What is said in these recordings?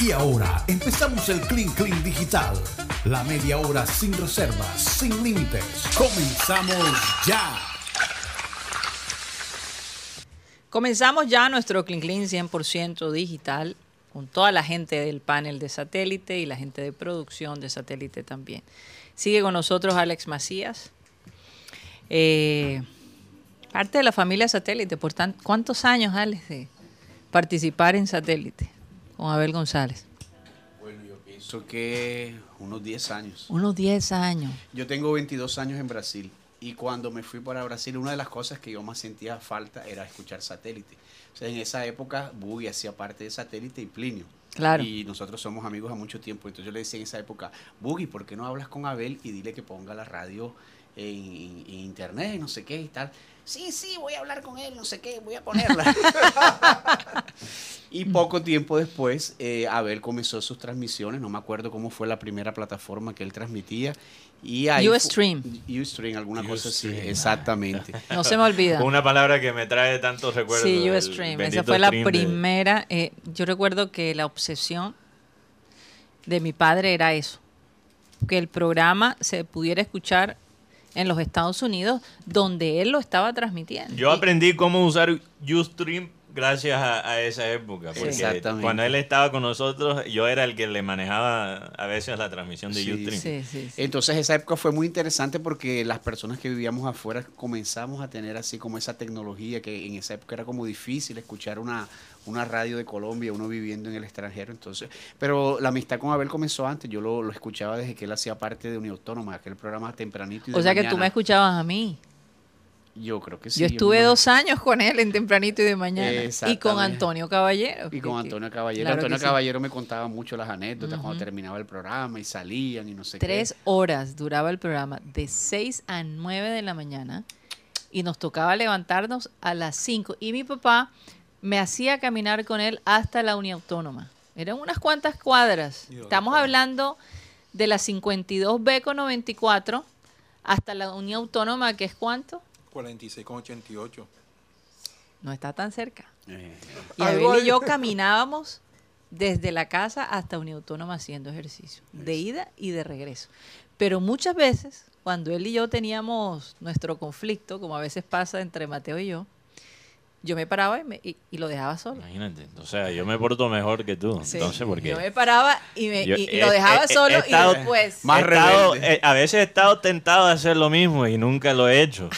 Y ahora empezamos el Clean Clean Digital. La media hora sin reservas, sin límites. Comenzamos ya. Comenzamos ya nuestro Clean Clean 100% digital con toda la gente del panel de satélite y la gente de producción de satélite también. Sigue con nosotros Alex Macías, eh, parte de la familia satélite. Por ¿cuántos años, Alex, de participar en satélite con Abel González? Bueno, yo pienso que unos 10 años. Unos 10 años. Yo tengo 22 años en Brasil y cuando me fui para Brasil, una de las cosas que yo más sentía falta era escuchar satélite. O sea, en esa época, Buggy hacía parte de satélite y Plinio. Claro. Y nosotros somos amigos a mucho tiempo. Entonces yo le decía en esa época, Buggy, ¿por qué no hablas con Abel y dile que ponga la radio en, en internet, no sé qué y tal? Sí, sí, voy a hablar con él, no sé qué, voy a ponerla. y poco tiempo después, eh, Abel comenzó sus transmisiones. No me acuerdo cómo fue la primera plataforma que él transmitía. Y ahí Ustream. Ustream, alguna cosa así. Exactamente. No se me olvida. Una palabra que me trae tantos recuerdos. Sí, Ustream. Esa fue la de- primera. eh, yo recuerdo que la obsesión de mi padre era eso. Que el programa se pudiera escuchar en los Estados Unidos, donde él lo estaba transmitiendo. Yo aprendí cómo usar Ustream gracias a, a esa época. Porque Exactamente. cuando él estaba con nosotros, yo era el que le manejaba a veces la transmisión de Sí, Ustream. Sí, sí, sí. Entonces esa época fue muy interesante porque las personas que vivíamos afuera comenzamos a tener así como esa tecnología que en esa época era como difícil escuchar una, una radio de Colombia, uno viviendo en el extranjero. Entonces, pero la amistad con Abel comenzó antes, yo lo, lo escuchaba desde que él hacía parte de Uniautónoma, aquel programa tempranito y de O sea que tú me escuchabas a mí. Yo creo que sí. yo estuve dos años con él en Tempranito y de Mañana. Y con. Antonio Caballero. Y con Antonio Caballero. claro Antonio sí. Caballero me contaba mucho las anécdotas cuando terminaba el programa y salían y no sé Tres qué. horas duraba el programa, de 6 a 9 de la mañana, y nos tocaba levantarnos a las 5. Y mi papá me hacía caminar con él hasta la Uniautónoma. Eran unas cuantas cuadras. Dios, Estamos hablando de la 52 Beco 94 hasta la Uniautónoma, que es cuánto? 46,88. No está tan cerca. Eh, Y Abel y yo caminábamos desde la casa hasta Uniautónoma haciendo ejercicio, de ida y de regreso. Pero muchas veces, cuando él y yo teníamos nuestro conflicto, como a veces pasa entre Mateo y yo, yo me paraba y, me- y- y lo dejaba solo. Imagínate. O sea, yo me porto mejor que tú. Sí. Entonces, porque Yo me paraba y, me- Yo y- y he- lo dejaba he- he solo estado- y después... Más estado- eh, a veces he estado tentado a hacer lo mismo y nunca lo he hecho.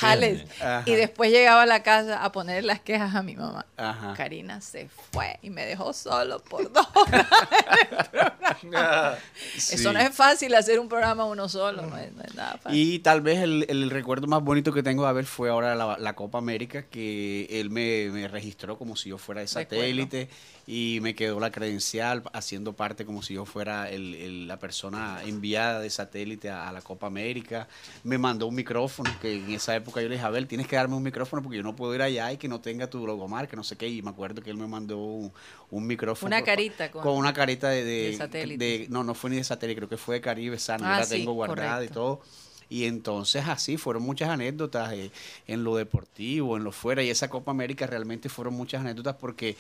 Y después llegaba a la casa a poner las quejas a mi mamá. Ajá. Karina se fue y me dejó solo por dos horas. Eso Sí. no es fácil hacer un programa uno solo, no es, no es nada fácil. Y tal vez el, el recuerdo más bonito que tengo de Abel fue ahora la, la Copa América, que él me, me registró como si yo fuera de Recuerdo. satélite y me quedó la credencial haciendo parte como si yo fuera el- el- la persona enviada de satélite a, a la Copa América. Me mandó un micrófono, que en esa época yo le dije, Abel, tienes que darme un micrófono porque yo no puedo ir allá y que no tenga tu logomarca, no sé qué. Y me acuerdo que él me mandó un, un micrófono. Una carita con- con una carita de, de- de satélite. de- no, no fue ni de satélite, creo que fue de Caribe Sano. Ah, yo la sí, tengo guardada y todo. Y entonces así fueron muchas anécdotas eh, en lo deportivo, en lo fuera. Y esa Copa América realmente fueron muchas anécdotas porque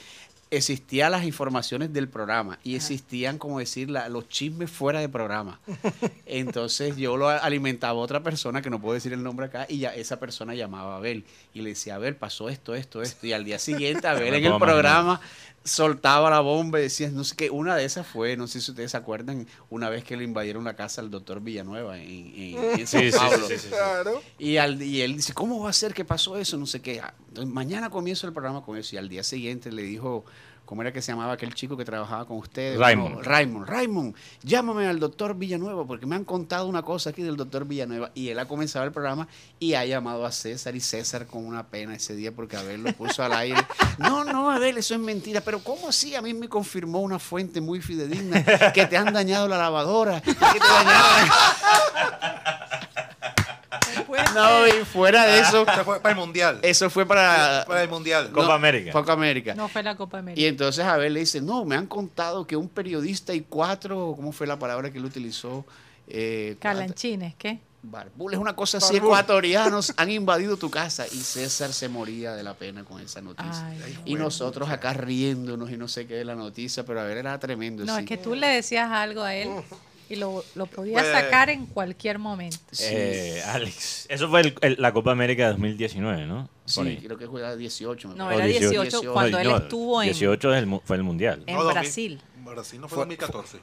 existían las informaciones del programa y existían, como decir, la- los chismes fuera de programa. Entonces yo lo alimentaba a otra persona, que no puedo decir el nombre acá, y ya esa persona llamaba a Abel y le decía, Abel, pasó esto, esto, esto. Y al día siguiente, Abel en el programa soltaba la bomba y decía, no sé qué, una de esas fue, no sé si ustedes se acuerdan, una vez que le invadieron la casa al doctor Villanueva en, en, en San Sí, Pablo. sí, sí, sí. Claro. Y, al, y él dice, ¿cómo va a ser que pasó eso? No sé qué. Ah, Entonces, mañana comienzo el programa con eso. Y al día siguiente le dijo, ¿cómo era que se llamaba aquel chico que trabajaba con ustedes? Raymond. Bueno, Raymond, Raymond, llámame al doctor Villanueva porque me han contado una cosa aquí del doctor Villanueva. Y él ha comenzado el programa y ha llamado a César y César con una pena ese día porque Abel lo puso al aire. No, no, Abel, eso es mentira. Pero ¿cómo así? A mí me confirmó una fuente muy fidedigna que te han dañado la lavadora. que te dañaron- No, y fuera de eso, Se fue para el mundial. eso fue para, Para el mundial. Copa América. Copa América. No fue la Copa América. Y entonces Abel le dice, no, me han contado que un periodista y cuatro, ¿cómo fue la palabra que él utilizó? Eh, Calanchines, ¿qué? Barbul es una cosa así, Barbul. ecuatorianos han invadido tu casa y César se moría de la pena con esa noticia. Ay, y nosotros acá riéndonos y no sé qué de la noticia, pero a ver, era tremendo. No, sí. es que tú le decías algo a él y lo, lo podías Pues- sacar en cualquier momento. Sí, Eh, Alex, eso fue el- el- la Copa América de 2019, ¿no? Sí, ahí. creo que juega 18. me No, era 18, 18. cuando él No, estuvo en, 18 es el fue el Mundial. en No, 2000. Brasil. Brasil no fue Fue- 2014.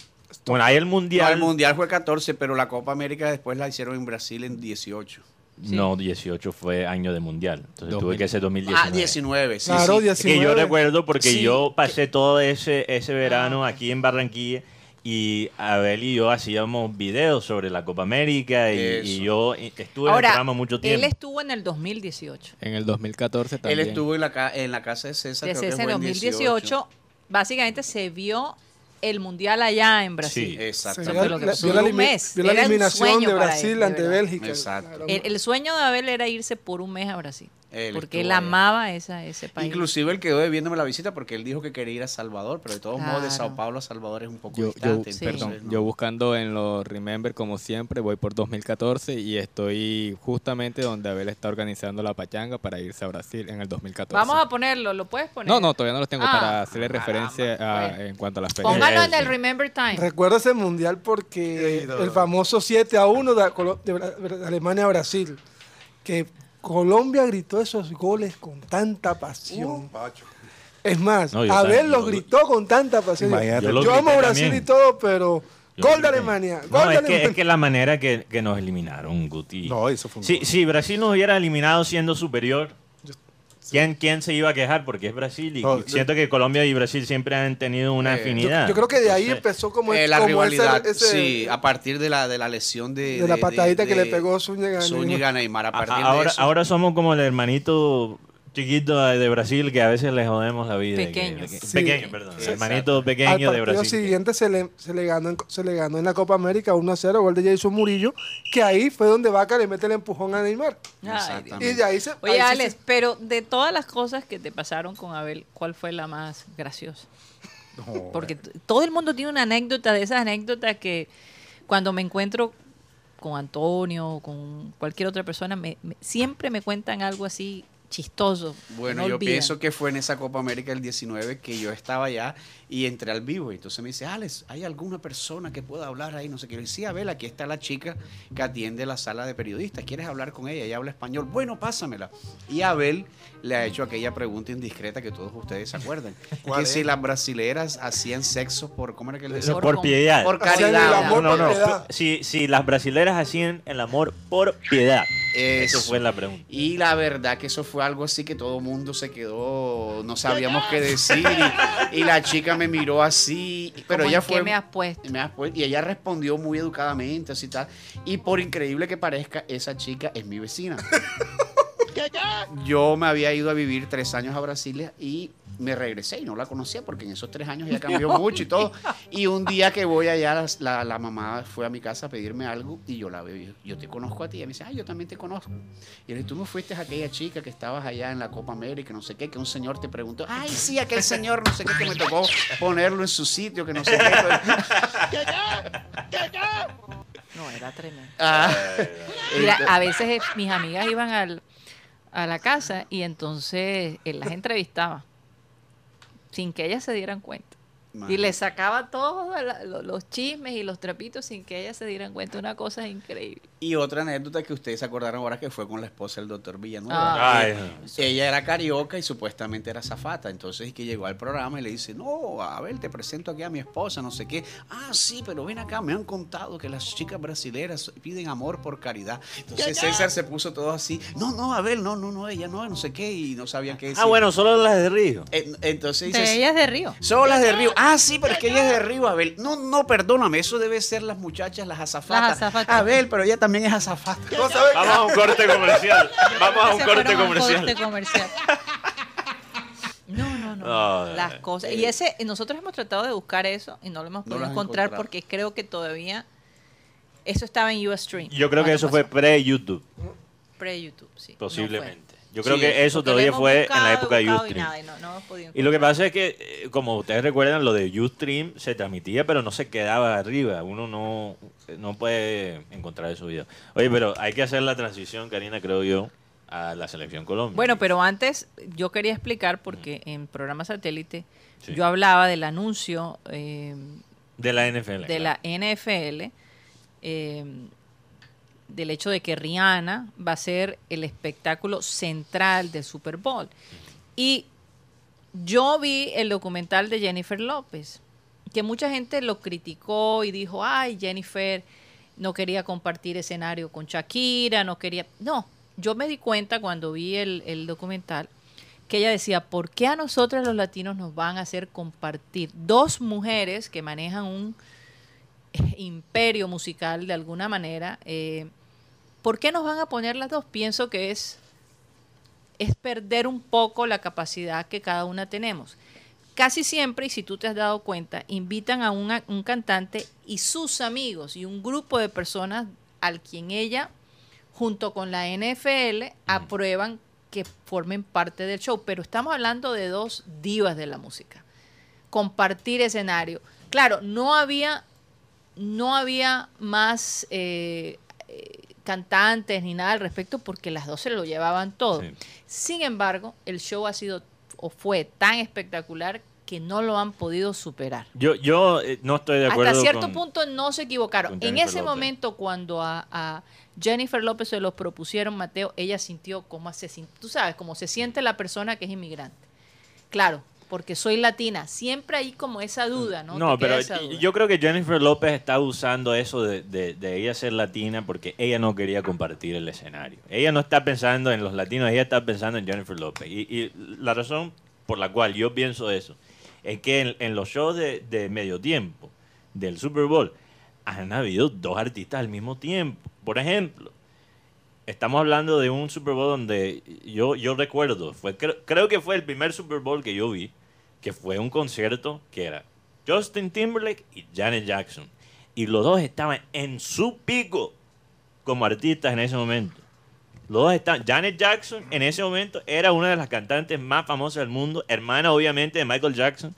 Bueno, hay el No, Mundial. el Mundial fue 14, pero la Copa América después la hicieron en Brasil en 18. No, 18 fue año de Mundial. Entonces tuve 2000. que ser 2019. Ah, 19, sí, Claro, sí. Es que 19. yo recuerdo porque Sí. yo pasé todo ese, ese verano Ah, aquí en Barranquilla y Abel y yo hacíamos videos sobre la Copa América y, y yo estuve en el Ahora, programa mucho él tiempo. estuvo en el 2018. En el 2014 también. Él estuvo en la, ca- en la casa de César. De creo que fue en 2018, básicamente se vio el mundial allá en Brasil. Sí. Exacto. Eso Vio fue lo que la- pasó. vio la, Un mes. vio la Era un eliminación sueño de Brasil él, de ante verdad. Bélgica. Exacto. El, el sueño de Abel era irse por un mes a Brasil. Él porque él allá. amaba esa, ese país. Inclusive él quedó debiéndome la visita porque él dijo que quería ir a Salvador, pero de todos modos de. Sao Paulo a Salvador es un poco Yo, yo, distante. Sí. perdón, entonces, no. yo buscando en los Remember como siempre, voy por 2014 y estoy justamente donde Abel está organizando la pachanga para irse a Brasil en el 2014. Vamos a ponerlo, ¿lo puedes poner? No, no, todavía no los tengo Ah, para hacerle referencia a- Bueno. en cuanto a las fechas. Póngalo en el Remember Time. Recuerdo ese mundial porque Sí, el famoso 7 a 1 de, de Alemania a Brasil, que Colombia gritó esos goles con tanta pasión. Pacho. Es más, No, Abel lo gritó con tanta pasión. Imagínate. Yo, Yo amo Brasil también. y todo, pero Yo gol de. Alemania. No, Gol de es que, Alemania. es que la manera que, que nos eliminaron, Guti. No, eso fue un si Brasil nos hubiera eliminado siendo superior, ¿quién, ¿quién se iba a quejar? Porque es Brasil y No, siento que Colombia y Brasil siempre han tenido una Eh, yo- afinidad. Yo, yo creo que de ahí Entonces, empezó como, Eh, la como rivalidad, ese- ese- sí, a partir de la, de la lesión de... De la patadita que le pegó Zúñiga a Zúñiga a Neymar. A a- partir ahora, de eso, ahora somos como el hermanito chiquito de Brasil que a veces le jodemos la vida. Pequeño. Que- que- Sí. Pequeño, perdón. Sí. El hermanito Al pequeño de partido Brasil. siguiente se le, se, le ganó en, se le ganó en la Copa América 1 a 0, gol de Jason Murillo, que ahí fue donde Vaca le mete el empujón a Neymar. Y de ahí se. Oye, ahí Alex, se- pero de todas las cosas que te pasaron con Abel, ¿cuál fue la más graciosa? No, Porque t- todo el mundo tiene una anécdota de esas anécdotas que cuando me encuentro con Antonio o con cualquier otra persona, me, me- siempre me cuentan algo así chistoso. Bueno, no yo pienso que fue en esa Copa América del 19 que yo estaba allá y entré al vivo. Y entonces me dice, Alex, ¿hay alguna persona que pueda hablar ahí? No sé qué. Sí, Abel, aquí está la chica que atiende la sala de periodistas. ¿Quieres hablar con ella? Ella habla español. Bueno, pásamela. Y Abel le ha hecho aquella pregunta indiscreta que todos ustedes se acuerdan. ¿Cuál que es? si las brasileras hacían sexo por, ¿cómo era que le decía? por Por- piedad. Por caridad. amor no, no, piedad. Si, si las brasileras hacían el amor por piedad. Eso Eso. fue la pregunta. Y la verdad que eso fue algo así que todo el mundo se quedó, no sabíamos qué decir. Y, y la chica me miró así, pero ¿Cómo ella fue... me has puesto? me has puesto- Y ella respondió muy educadamente, así tal. Y por increíble que parezca, esa chica es mi vecina. Yo me había ido a vivir tres años a Brasilia y me regresé y no la conocía porque en esos tres años ya cambió mucho y todo. Y un día que voy allá, la, la mamá fue a mi casa a pedirme algo y yo la veo. y yo, Yo te conozco a ti. Y ella me dice, ah, yo también te conozco. Y le dije, tú no fuiste a aquella chica que estabas allá en la Copa América, no sé qué, que un señor te preguntó, ay, sí, aquel señor, no sé qué, que me tocó ponerlo en su sitio, que no sé qué. No, era tremendo. Ah, Mira, a veces eh, mis amigas iban al, a la casa y entonces él las entrevistaba sin que ellas se dieran cuenta. Y le sacaba todos los chismes y los trapitos sin que ellas se dieran cuenta. Una cosa increíble. Y otra anécdota que ustedes se acordaron ahora que fue con la esposa del doctor Villanueva. Ay, Eh, Ella era carioca y supuestamente era zafata. Entonces que llegó al programa y le dice, no, a ver, te presento aquí a mi esposa, no sé qué. Ah, sí, pero ven acá, me han contado que las chicas brasileras piden amor por caridad. Entonces César se puso todo así, no, no, a ver, no, no, no, ella no, no sé qué, y no sabían qué decir. Ah, bueno, solo las de Río. En- Entonces dice, De ellas de Río. son las de Río. Ah, sí, pero es que ella es de Río, Abel. No, no, perdóname, eso debe ser las muchachas, las azafatas. Las azafatas. Abel, pero ella también es azafata. No sabe Vamos a un corte comercial. Vamos a un corte comercial. corte comercial. No, no, no. No, las eh, cosas. Y ese, nosotros hemos tratado de buscar eso y no lo hemos No podido encontrar encontrado. porque creo que todavía eso estaba en US Stream. Yo creo que eso fue pre-YouTube, pre-YouTube, sí. no posiblemente. Yo creo Sí, que eso todavía fue en la época de Ustream. nada, y no- no Y lo que pasa es que, eh, como ustedes recuerdan, lo de Ustream se transmitía, pero no se quedaba arriba. Uno no, no puede encontrar esos videos. Oye, pero hay que hacer la transición, Karina, creo yo, a la selección Colombia. Bueno, pero antes yo quería explicar porque en programa satélite Sí. yo hablaba del anuncio eh, De la NFL. de la NFL, eh, del hecho de que Rihanna va a ser el espectáculo central del Super Bowl. Y yo vi el documental de Jennifer López, que mucha gente lo criticó y dijo, ay, Jennifer no quería compartir escenario con Shakira, no quería... No, yo me di cuenta cuando vi el, el documental que ella decía, ¿por qué a nosotros los latinos nos van a hacer compartir dos mujeres que manejan un imperio musical de alguna manera? eh, ¿Por qué nos van a poner las dos? Pienso que es, es perder un poco la capacidad que cada una tenemos. Casi siempre, y si tú te has dado cuenta, invitan a una- un cantante y sus amigos y un grupo de personas al quien ella, junto con la NFL, aprueban que formen parte del show. Pero estamos hablando de dos divas de la música. Compartir escenario. Claro, no había, no había más eh, eh, cantantes ni nada al respecto porque las dos se lo llevaban todo. Sí. Sin embargo, el show ha sido o fue tan espectacular que no lo han podido superar. Yo, yo eh, no estoy de acuerdo Hasta cierto con- punto no se equivocaron. En ese López. momento, cuando a, a Jennifer López se los propusieron, Mateo, ella sintió como se tú sabes, cómo se siente la persona que es inmigrante. Claro, porque soy latina. Siempre hay como esa duda, ¿no? No, pero yo creo que Jennifer López está usando eso de, de- de ella ser latina porque ella no quería compartir el escenario. Ella no está pensando en los latinos, ella está pensando en Jennifer López. Y, y la razón por la cual yo pienso eso es que en, en los shows de, de medio tiempo del Super Bowl han habido dos artistas al mismo tiempo. Por ejemplo, estamos hablando de un Super Bowl donde yo, yo recuerdo, fue, creo, creo que fue el primer Super Bowl que yo vi, que fue un concierto que era Justin Timberlake y Janet Jackson. Y los dos estaban en su pico como artistas en ese momento. Los dos estaban. Janet Jackson en ese momento era una de las cantantes más famosas del mundo, hermana obviamente de Michael Jackson,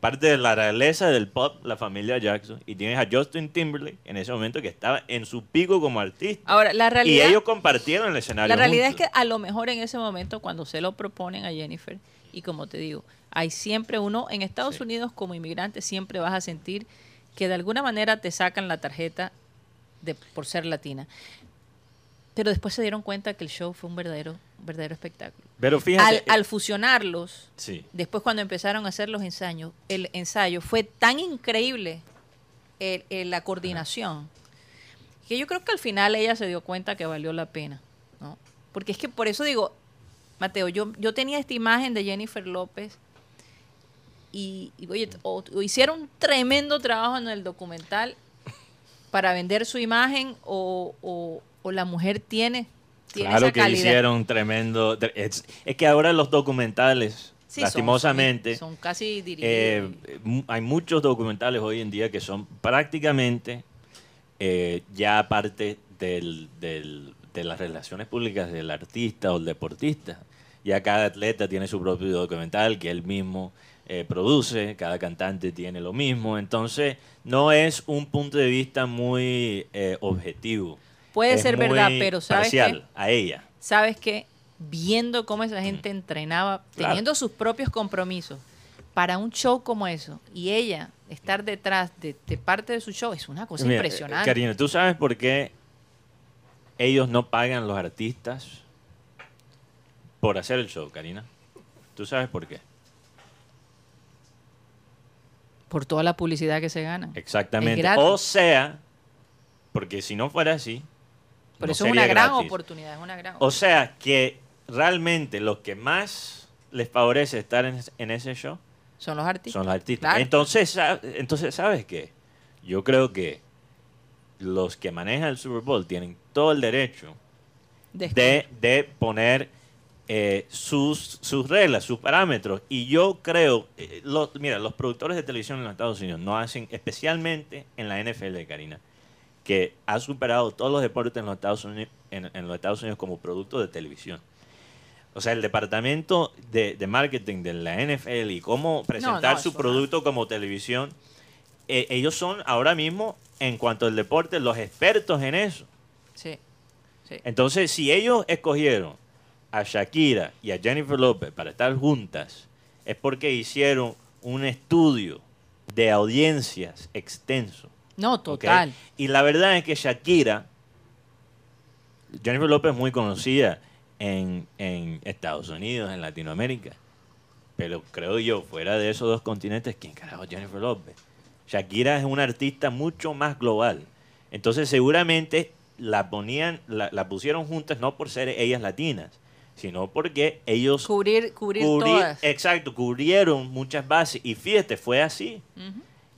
parte de la realeza del pop, la familia Jackson. Y tienes a Justin Timberlake en ese momento que estaba en su pico como artista. Ahora, la y realidad, ellos compartieron el escenario. la realidad es que a lo mejor en ese momento, cuando se lo proponen a Jennifer, y como te digo, hay siempre uno, en Estados Sí. Unidos como inmigrante, siempre vas a sentir que de alguna manera te sacan la tarjeta de, por ser latina. Pero después se dieron cuenta que el show fue un verdadero, verdadero espectáculo. Pero Al, fíjate. al fusionarlos, sí. después cuando empezaron a hacer los ensayos, el ensayo fue tan increíble el- el- la coordinación que yo creo que al final ella se dio cuenta que valió la pena, ¿no? Porque es que por eso digo, Mateo, yo, yo tenía esta imagen de Jennifer López y, y, oye, o, o hicieron un tremendo trabajo en el documental para vender su imagen o, o- o la mujer tiene, tiene Claro esa que calidad. hicieron tremendo. Es, es que ahora los documentales, Sí, lastimosamente, son, casi dirigidos. eh, hay muchos documentales hoy en día que son prácticamente eh, ya parte del, del- de las relaciones públicas del artista o el deportista. Ya cada atleta tiene su propio documental que él mismo eh, produce, cada cantante tiene lo mismo, entonces no es un punto de vista muy eh, objetivo. Puede Es ser verdad, pero ¿sabes qué? a ella. ¿Sabes qué? Viendo cómo esa gente entrenaba, Mm. Claro. teniendo sus propios compromisos para un show como eso, y ella estar detrás de, de parte de su show, es una cosa Mira, impresionante. Karina, ¿tú sabes por qué ellos no pagan a los artistas por hacer el show, Karina? ¿Tú sabes por qué? Por toda la publicidad que se gana. Exactamente. O sea, porque si no fuera así, Por no eso es una gran gratis. oportunidad, es una gran O sea, que realmente los que más les favorece estar en, en ese show Son los artistas. son los artistas. Claro. Entonces, entonces, ¿sabes qué? Yo creo que los que manejan el Super Bowl tienen todo el derecho De- de, de poner eh, sus, sus reglas, sus parámetros. Y yo creo, eh, los- mira, los productores de televisión en los Estados Unidos no hacen, especialmente en la NFL, Karina, que ha superado todos los deportes en los Estados Unidos, en, en los Estados Unidos como producto de televisión. O sea, el departamento de, de marketing de la NFL y cómo presentar no, su producto como televisión, eh, ellos son ahora mismo, en cuanto al deporte, los expertos en eso. Sí. sí. Entonces, si ellos escogieron a Shakira y a Jennifer López para estar juntas, es porque hicieron un estudio de audiencias extenso. No, total. Y la verdad es que Shakira, Jennifer López es muy conocida en, en Estados Unidos, en Latinoamérica. Pero creo yo, fuera de esos dos continentes, ¿quién carajo es Jennifer López? Shakira es una artista mucho más global. Entonces seguramente la ponían, la, la pusieron juntas no por ser ellas latinas, sino porque ellos Cubrir, cubrir cubrí- todas. exacto, cubrieron muchas bases. Y fíjate, fue así.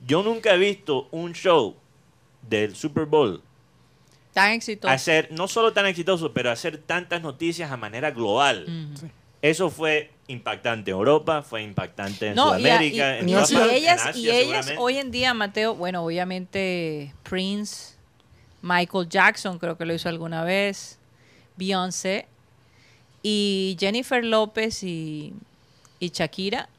Yo nunca he visto un show del Super Bowl Tan exitoso. hacer, no solo tan exitoso, pero hacer tantas noticias a manera global. Eso fue impactante en Europa, fue impactante en No, y, a- Sudamérica, y- en y- en ellas, Asia, y ellas hoy en día, Mateo, bueno, obviamente Prince, Michael Jackson creo que lo hizo alguna vez, Beyoncé, y Jennifer López y, y Shakira,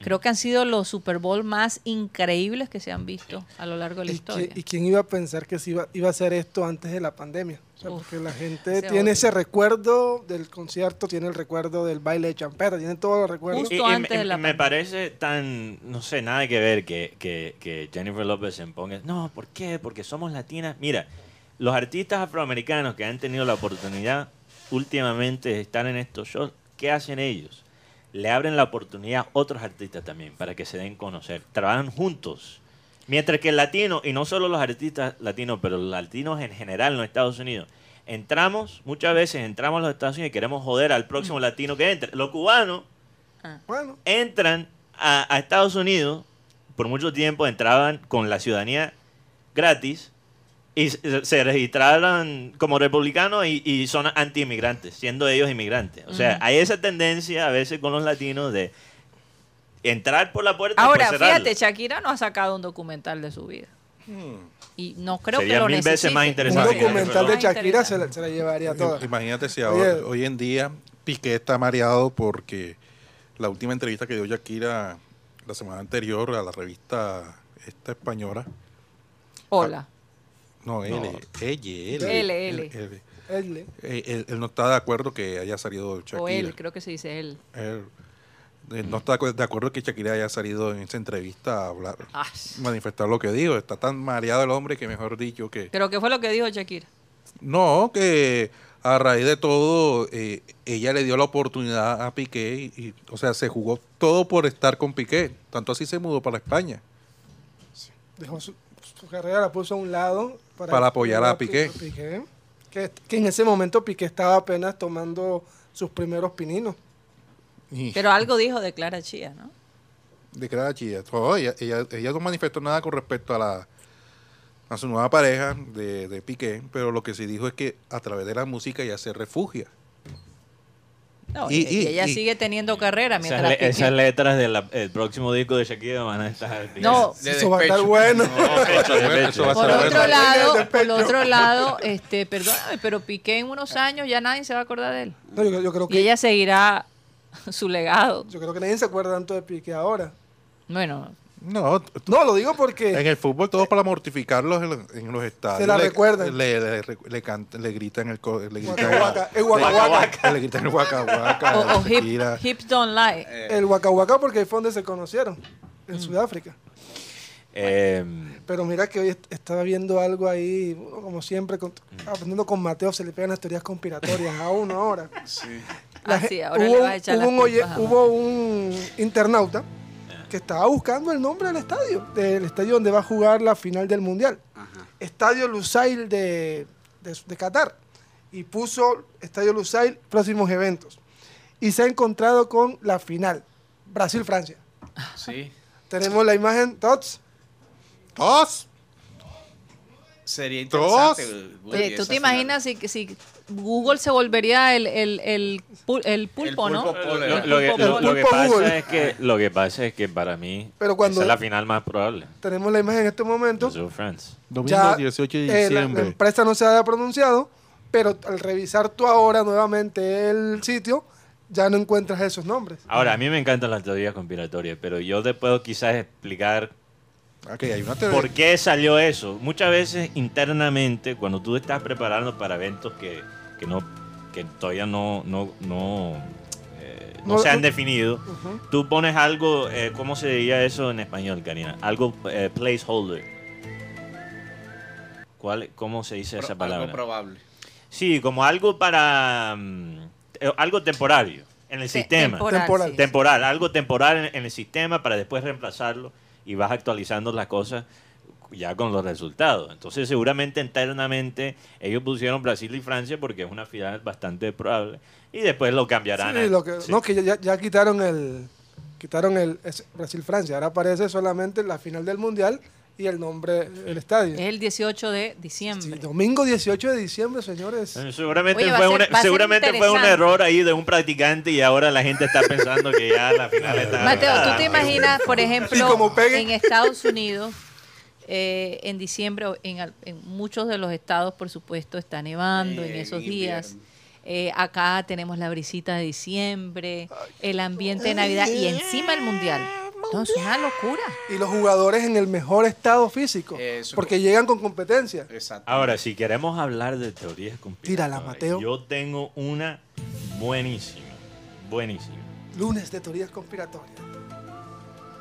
creo que han sido los Super Bowl más increíbles que se han visto a lo largo de la ¿Y, historia. y quién iba a pensar que se iba, iba a hacer esto antes de la pandemia? O sea, Uf, porque la gente tiene ese recuerdo del concierto, tiene el recuerdo del baile de champeta, tiene todos los recuerdos. Justo Y- y antes me- de la me pandemia. parece tan, no sé, nada que ver que, que- que Jennifer López se ponga, no, ¿por qué? Porque somos latinas. Mira, los artistas afroamericanos que han tenido la oportunidad últimamente estar en estos shows, ¿qué hacen ellos? Le abren la oportunidad a otros artistas también para que se den a conocer. Trabajan juntos. Mientras que el latino, y no solo los artistas latinos, pero los latinos en general en los Estados Unidos, entramos, muchas veces entramos a los Estados Unidos y queremos joder al próximo latino que entre. Los cubanos Bueno, entran a, a Estados Unidos, por mucho tiempo entraban con la ciudadanía gratis y se, registraron como republicanos y, y son anti-inmigrantes, siendo ellos inmigrantes. O sea, hay esa tendencia a veces con los latinos de entrar por la puerta y Ahora, fíjate, Shakira no ha sacado un documental de su vida. Y no creo Sería que lo mil veces necesite. más un interesante. Documental de Shakira se la, se la llevaría toda. Imagínate si Oye. ahora, hoy en día Piqué está mareado porque la última entrevista que dio Shakira la semana anterior a la revista esta española, Hola. No, ella, él, L, él, L. él, Él- él- no está de acuerdo que haya salido Shakira. O él, creo que se dice él. Él, él no está de acuerdo que Shakira haya salido en esa entrevista a hablar, manifestar lo que dijo. Está tan mareado el hombre que mejor dicho que... Pero ¿qué fue lo que dijo Shakira? No, que a raíz de todo, eh, ella le dio la oportunidad a Piqué y, y, o sea, se jugó todo por estar con Piqué. Tanto así se mudó para España. dejó su, su carrera, la puso a un lado Para apoyar a Piqué. Que, que en ese momento Piqué estaba apenas tomando sus primeros pininos. Y Pero algo dijo de Clara Chía, ¿no? de que era chilla. Todo, ella, ella, ella no manifestó nada con respecto a la a su nueva pareja de, de Piqué, pero lo que sí dijo es que a través de la música ella se refugia. No, Y- y, y y- ella y- sigue teniendo carrera Esas, mientras le- Piqué- esas letras del próximo disco de Shakira van a estar... No, De Eso va a estar bueno. Por otro lado, por otro lado, este, perdóname, pero Piqué en unos años ya nadie se va a acordar de él. No, yo, yo creo Y ella seguirá su legado. yo creo que nadie se acuerda tanto de Piqué ahora. Bueno, No, No, lo digo porque en el fútbol todos para mortificarlos en, los- en los estadios. Se la le, recuerdan. Le, le, le cantan- le gritan el... co- Le gritan el Waka. Le gritan el Waka. o, o hip, hips don't lie. el Waka porque fue donde se conocieron, en Sudáfrica. Eh, Pero mira que hoy est- estaba viendo algo ahí, como siempre, con- aprendiendo con Mateo, se le pegan las teorías conspiratorias a uno ahora. La Ah, sí, ahora hubo, le vas a echar hubo las un, oye- hubo un internauta que estaba buscando el nombre del estadio, del estadio donde va a jugar la final del Mundial. Ajá. Estadio Lusail de, de, de Qatar. Y puso Estadio Lusail, próximos eventos. Y se ha encontrado con la final, Brasil-Francia. Sí. Tenemos la imagen, Tots. ¡Dos! Sería interesante. Oye, ¿tú te final. imaginas si, si Google se volvería el, el, el, pul- el pulpo, no? Lo, que, pasa es que lo que pasa es que para mí Pero cuando- esa es la final más probable. Tenemos la imagen en este momento. Domingo Ya, 18 de eh, la- la, diciembre. empresa no se había pronunciado, pero al revisar tú ahora nuevamente el sitio, ya no encuentras esos nombres. Ahora, a mí me encantan las teorías conspiratorias, pero yo te puedo quizás explicar Hay una por qué salió eso. Muchas veces internamente, cuando tú estás preparando para eventos que, que no que todavía no, no, no, eh, no No- se han no- definido, tú pones algo, eh, ¿cómo se diría eso en español, Karina? Algo eh, placeholder. ¿Cuál, ¿Cómo se dice esa palabra? Algo probable. Sí, como algo para... mm, eh, algo temporario en el Te- sistema. temporal, Temporal. sí. Temporal, algo temporal en, en el sistema para después reemplazarlo y vas actualizando las cosas ya con los resultados. Entonces seguramente internamente ellos pusieron Brasil y Francia porque es una final bastante probable y después lo cambiarán. Sí, a- lo que, sí. No, que ya, ya quitaron el quitaron el Brasil-Francia. Ahora aparece solamente la final del Mundial y el nombre, el estadio. Es el 18 de Sí, diciembre. domingo 18 de diciembre, señores. Eh, Seguramente, Oye, fue, a ser- un, va a ser seguramente fue un error ahí de un practicante y ahora la gente está pensando que ya la final está... Mateo, ¿tú te imaginas, por ejemplo, en Estados Unidos, eh, en diciembre, en, al- en muchos de los estados, por supuesto, está nevando en Eh, esos en días. invierno. Eh, acá tenemos la brisita de diciembre, el ambiente de Navidad y encima el Mundial. Entonces, es una locura. Y los jugadores en el mejor estado físico. Eso. porque llegan con competencia. Exacto. Ahora, si queremos hablar de teorías conspiratorias, Tírala, Mateo. yo tengo una buenísima, buenísima. Lunes de teorías conspiratorias.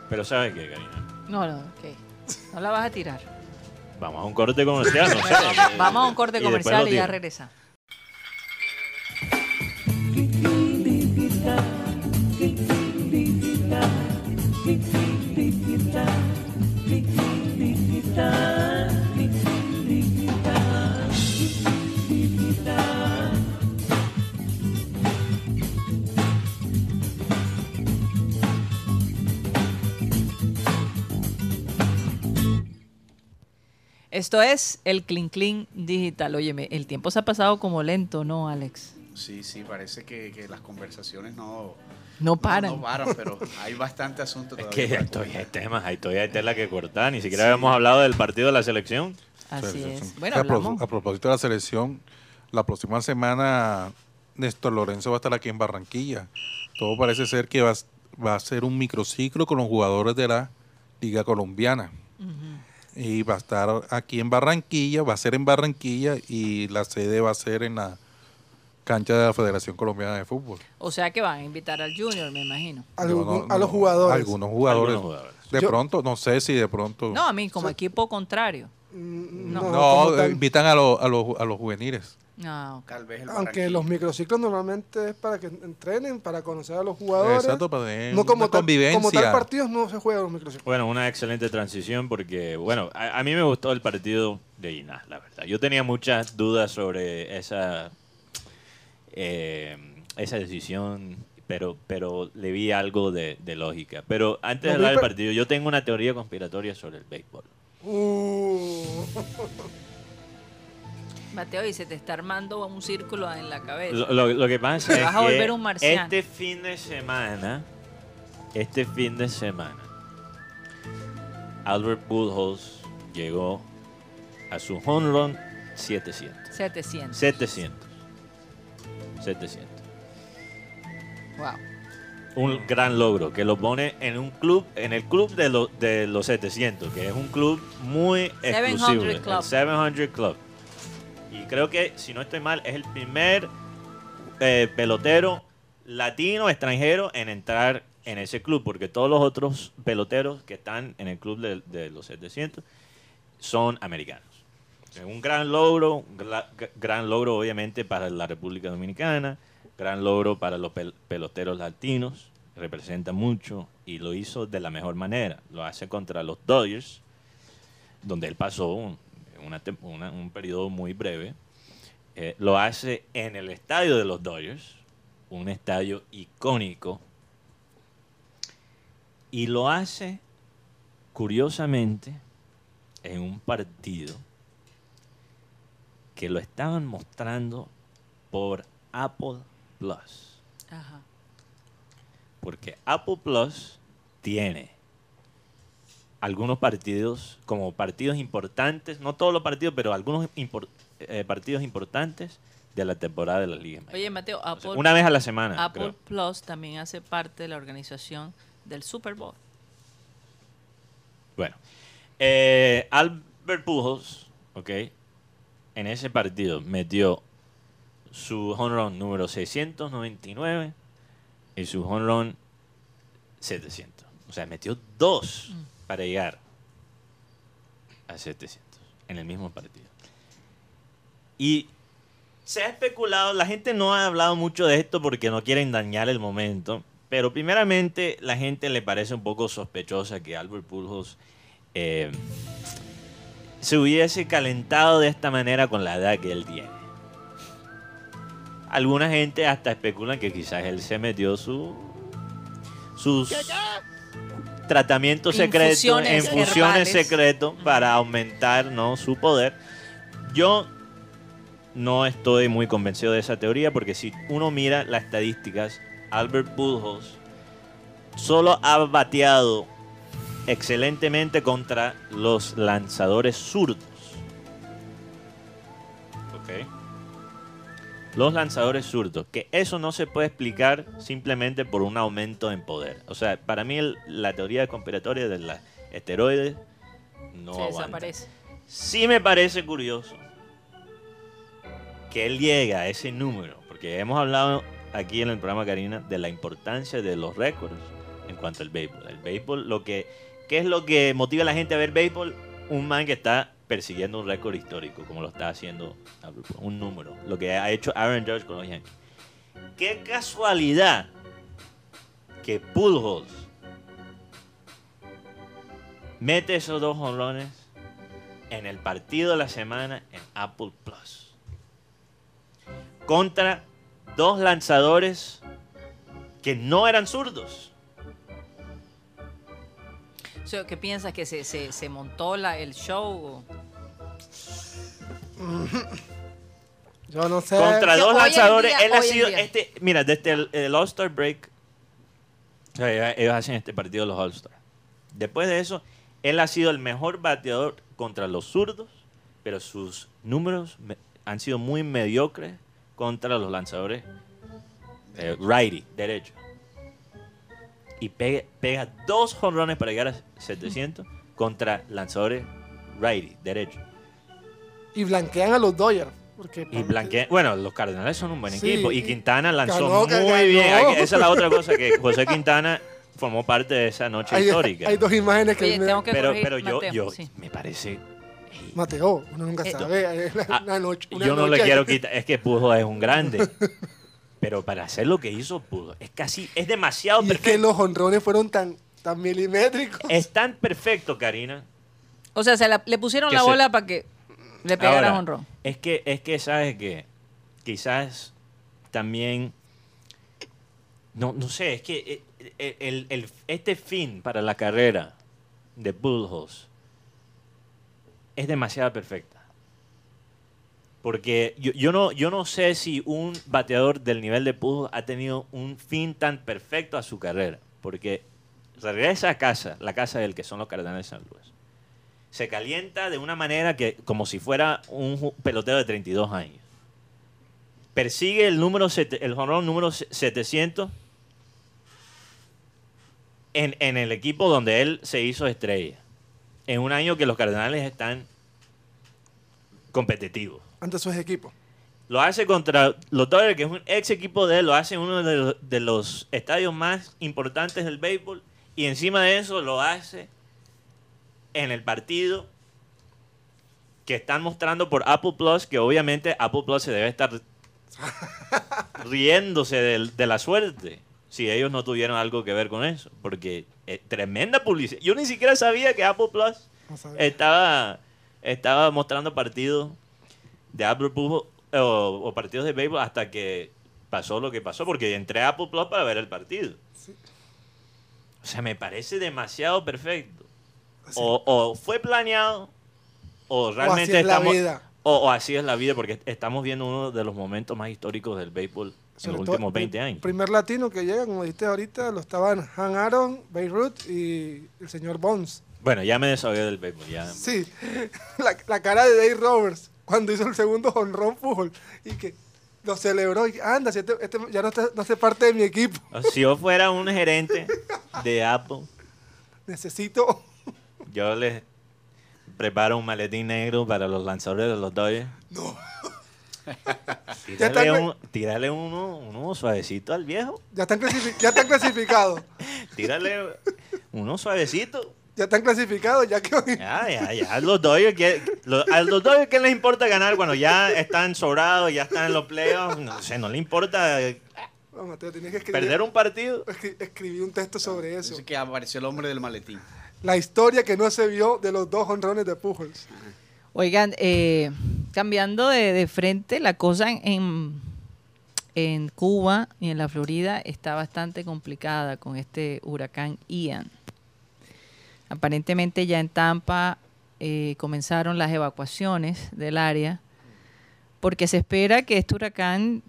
Pero ¿sabes qué, Karina? No, no, ok. No la vas a tirar. Vamos a un corte comercial, no sé. Vamos a un corte Y comercial y ya regresa. Esto es el Clean Clean Digital. Óyeme, el tiempo se ha pasado como lento, ¿no, Alex? Sí, sí, parece que, que las conversaciones no, No paran. No, paran, pero hay bastante asunto Es todavía. que para todavía hay temas, hay todavía hay tela que cortar. Ni siquiera habíamos hablado del partido de la selección. Así Sí, sí, es. sí. Bueno, a, pro- hablamos. a propósito de la selección, la próxima semana Néstor Lorenzo va a estar aquí en Barranquilla. Todo parece ser que va, va a ser un microciclo con los jugadores de la Liga Colombiana. Y va a estar aquí en Barranquilla, va a ser en Barranquilla y la sede va a ser en la cancha de la Federación Colombiana de Fútbol. O sea que van a invitar al Junior, me imagino. Algún- Yo no- a los jugadores. Algunos jugadores. Algunos jugadores. De Yo- pronto, no sé si de pronto. No, a mí como equipo contrario. Mm, No. invitan a, los- a, los, a los juveniles. No, ok. Tal vez el Aunque los microciclos normalmente es para que entrenen, para conocer a los jugadores. Exacto, para tener no como una tal, convivencia. como tal partidos no se juegan los microciclos. Bueno, una excelente transición porque, bueno, a, a mí me gustó el partido de Inas, la verdad. Yo tenía muchas dudas sobre esa, eh, esa decisión, pero, pero le vi algo de, de lógica. Pero antes de hablar del partido, yo tengo una teoría conspiratoria sobre el béisbol. Uh, Mateo, y se te está armando un círculo en la cabeza. Lo, lo- lo que pasa es vas a volver que un marciano. este fin de semana, este fin de semana, Albert Pujols llegó a su home run 700. 700. 700. 700. Wow. Un gran logro que lo pone en un club, en el club de, lo- de los 700, que es un club muy 700 exclusivo. el Club. 700 Club. Y creo que, si no estoy mal, es el primer eh, pelotero latino extranjero en entrar en ese club, porque todos los otros peloteros que están en el club de, los 700 son americanos. Es un gran logro, gran logro obviamente para la República Dominicana, gran logro para los pel- peloteros latinos, representa mucho y lo hizo de la mejor manera. Lo hace contra los Dodgers, donde él pasó un, una tem- una- un periodo muy breve. Eh, lo hace en el estadio de los Dodgers, un estadio icónico. Y lo hace, curiosamente, en un partido que lo estaban mostrando por Apple Plus. Ajá. Porque Apple Plus tiene algunos partidos, como partidos importantes, no todos los partidos, pero algunos eh, partidos importantes de la temporada de la Liga. Oye, Mateo, O sea, Apple, una vez a la semana. Apple creo. Plus también hace parte de la organización del Super Bowl. Bueno, eh, Albert Pujols, ok, en ese partido metió su home run número 699 y su home run 700. O sea, metió dos para llegar a 700 en el mismo partido. Y se ha especulado, la gente no ha hablado mucho de esto porque no quieren dañar el momento, pero primeramente la gente le parece un poco sospechosa que Albert Pujols eh, se hubiese calentado de esta manera con la edad que él tiene. Alguna gente hasta especulan que quizás él se metió su sus tratamientos secretos, Infusiones infusiones secretos para aumentar ¿no? su poder. Yo no estoy muy convencido de esa teoría porque si uno mira las estadísticas, Albert Pujols solo ha bateado excelentemente contra los lanzadores zurdos. Los lanzadores zurdos, que eso no se puede explicar simplemente por un aumento en poder. O sea, para mí el- la teoría conspiratoria de los esteroides no se aguanta. desaparece. Sí me parece curioso que él llegue a ese número, porque hemos hablado aquí en el programa Karina de la importancia de los récords en cuanto al béisbol. El béisbol, lo que, ¿qué es lo que motiva a la gente a ver béisbol? Un man que está persiguiendo un récord histórico, como lo está haciendo un número, lo que ha hecho Aaron Judge con los Yankees. Qué casualidad que Pujols mete esos dos honrones en el partido de la semana en Apple Plus. Contra dos lanzadores que no eran zurdos. O sea, ¿Qué piensas que se, se, se montó la, el show? Yo no sé. Contra dos lanzadores. día- él ha sido este. Mira, desde el, el All-Star Break. o sea, ellos hacen este partido los All-Star. Después de eso, él ha sido el mejor bateador contra los zurdos, pero sus números me- han sido muy mediocres contra los lanzadores eh, righty, derecho. Y pega, pega dos jonrones para llegar a 700 contra lanzadores righty, derecho. Y blanquean a los Dodgers. Porque Y blanque... Bueno, los Cardenales son un buen Sí, equipo. Y Quintana lanzó ganó, muy ganó. bien. Hay Esa es la otra cosa, que José Quintana formó parte de esa noche hay, histórica. hay dos imágenes que Oye, me- tengo que pero corregir, pero yo, Mateo, yo sí. me parece... Mateo, uno nunca Eh, sabe. Una, Ah, una noche, una yo no le quiero quitar... Es que Pujo es un grande. pero para hacer lo que hizo Pujo, es casi... Es demasiado Y es que perfecto. los honrones fueron tan, tan milimétricos. Es tan perfecto, Karina. O sea, se la- le pusieron Que la se- bola para que le pegara Ahora, honrón. Es que, es que, ¿sabes que Quizás también. No, no sé, es que eh, el, el- este fin para la carrera de Pujols es demasiado perfecta. Porque yo, no, yo no sé si un bateador del nivel de Pujols ha tenido un fin tan perfecto a su carrera. Porque regresa a casa, la casa del que son los Cardenales de San Luis se calienta de una manera que como si fuera un pelotero de 32 años. Persigue el número el número se- 700 en, en el equipo donde él se hizo estrella. En un año que los Cardenales están competitivos. Ante sus equipos. Lo hace contra los Dodgers, que es un ex equipo de él, lo hace en uno de los, de los estadios más importantes del béisbol. Y encima de eso lo hace en el partido que están mostrando por Apple Plus, que obviamente Apple Plus se debe estar riéndose de, la suerte si ellos no tuvieron algo que ver con eso. Porque es tremenda publicidad. Yo ni siquiera sabía que Apple Plus No estaba, estaba mostrando partidos de Apple Plus o, o partidos de béisbol hasta que pasó lo que pasó, porque entré a Apple Plus para ver el partido. O sea, me parece demasiado perfecto. O, o fue planeado, o realmente así es la vida. O, o así es la vida, porque estamos viendo uno de los momentos más históricos del béisbol en los últimos 20 el años. primer latino que llega, como dijiste ahorita, lo estaban Han Aaron, Beirut y el señor Bones. Bueno, ya me desahogué del béisbol. Ya. Sí, la, la cara de Dave Roberts cuando hizo el segundo honrón Pujol. Y que, lo celebró y anda, si este, este ya no, está- no hace parte de mi equipo. Si yo fuera un gerente de Apple, Necesito. yo les preparo un maletín negro para los lanzadores de los Dodgers. No. Tírale, un- tírale uno, uno suavecito al viejo. Ya están, clasifi- ya están clasificados. Tírale uno suavecito. Ya están clasificados, ya que hoy. Ya, ya, ya. Los Dodgers, que, lo- a los Dodgers, ¿qué les importa ganar cuando ya están sobrados, ya están en los playoffs? No sé, no le importa eh, No, Mateo, tienes que escribir. perder un partido. escri- escribí un texto sobre eso. Dice que apareció el hombre del maletín. La historia que no se vio de los dos honrones de Pujols. Oigan, eh, cambiando de, de frente, la cosa en, en Cuba y en la Florida está bastante complicada con este huracán Ian. Aparentemente ya en Tampa eh, comenzaron las evacuaciones del área porque se espera que este huracán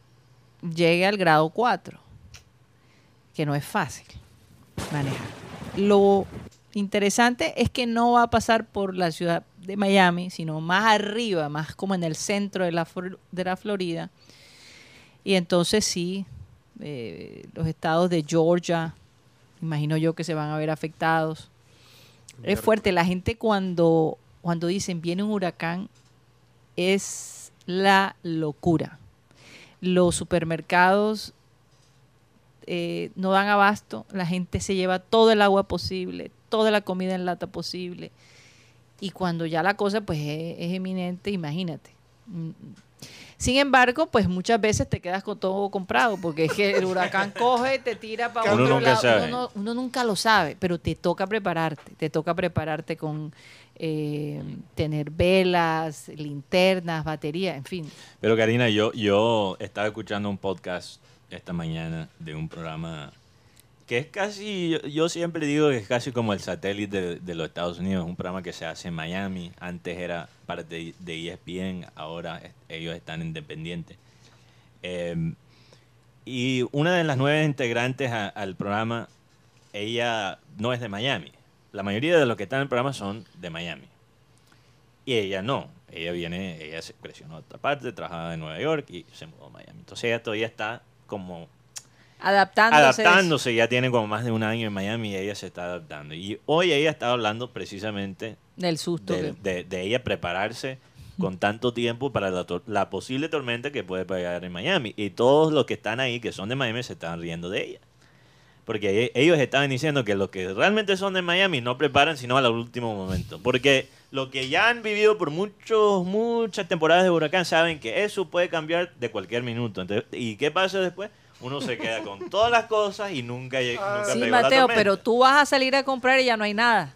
llegue al grado 4, que no es fácil manejar. Lo interesante es que no va a pasar por la ciudad de Miami, sino más arriba, más como en el centro de la, Florida. Y entonces sí, eh, los estados de Georgia, imagino yo que se van a ver afectados. Es fuerte, la gente cuando, cuando dicen viene un huracán, es la locura. Los supermercados eh, no dan abasto, la gente se lleva todo el agua posible, toda la comida en lata posible. Y cuando ya la cosa pues es, es eminente, imagínate. Sin embargo, pues muchas veces te quedas con todo comprado, porque es que el huracán coge, te tira para Uno otro nunca lado. Uno, no- uno nunca lo sabe, pero te toca prepararte. Te toca prepararte con eh, tener velas, linternas, batería, en fin. Pero Karina, yo, yo estaba escuchando un podcast esta mañana de un programa que es casi, yo, siempre digo que es casi como el satélite de, los Estados Unidos, un programa que se hace en Miami, antes era parte de, de E ESPN, ahora ellos están independientes. Eh, y una de las nueve integrantes al programa, ella no es de Miami. La mayoría de los que están en el programa son de Miami. Y ella no. Ella viene, ella se creció en otra parte, trabajaba en Nueva York y se mudó a Miami. Entonces ella todavía está como Adaptándose. adaptándose, ya tiene como más de un año en Miami y ella se está adaptando. Y hoy ella estaba hablando precisamente del susto. de, que- de- de ella prepararse con tanto tiempo para la, la posible tormenta que puede pegar en Miami. Y todos los que están ahí, que son de Miami, se están riendo de ella. Porque e- ellos estaban diciendo que los que realmente son de Miami no preparan sino al último momento. Porque los que ya han vivido por muchos, muchas temporadas de huracán saben que eso puede cambiar de cualquier minuto. Entonces, ¿Y qué pasa después? Uno se queda con todas las cosas y nunca, llega nunca Sí, pegó Mateo, pero tú vas a salir a comprar y ya no hay nada.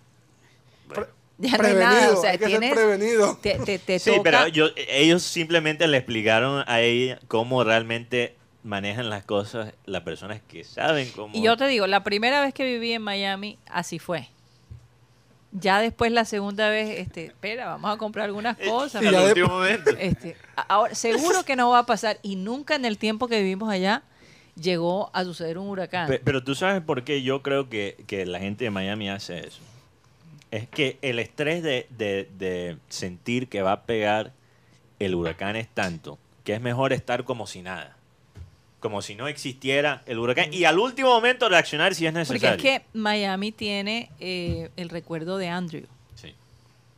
Ya no hay Prevenido, nada. O sea, hay que ser tienes, prevenido. te, te- te Sí, toca- pero yo- ellos simplemente le explicaron a ella cómo realmente manejan las cosas las personas que saben cómo. Y yo te digo, la primera vez que viví en Miami, así fue. Ya después la segunda vez, este, espera, vamos a comprar algunas cosas. Y al ya de- último momento. Este, ahora, seguro que no va a pasar y nunca en el tiempo que vivimos allá llegó a suceder un huracán. Pe- Pero tú sabes por qué yo creo que, que la gente de Miami hace eso. Es que el estrés de, de- de sentir que va a pegar el huracán es tanto que es mejor estar como si nada. Como si no existiera el huracán. Y al último momento reaccionar si es Porque necesario. es que Miami tiene eh, el recuerdo de Andrew, Sí.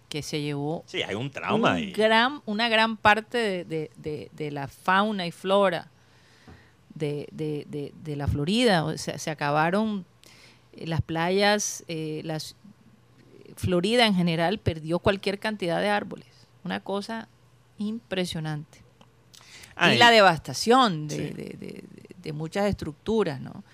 que se llevó Sí, hay un trauma un ahí. gran, una gran parte de, de- de- de la fauna y flora de, de- de- de la Florida. O sea, se acabaron eh, las playas, eh, las, Florida en general perdió cualquier cantidad de árboles. Una cosa impresionante. Y la devastación de, Sí. de- de- de- de muchas estructuras, ¿no?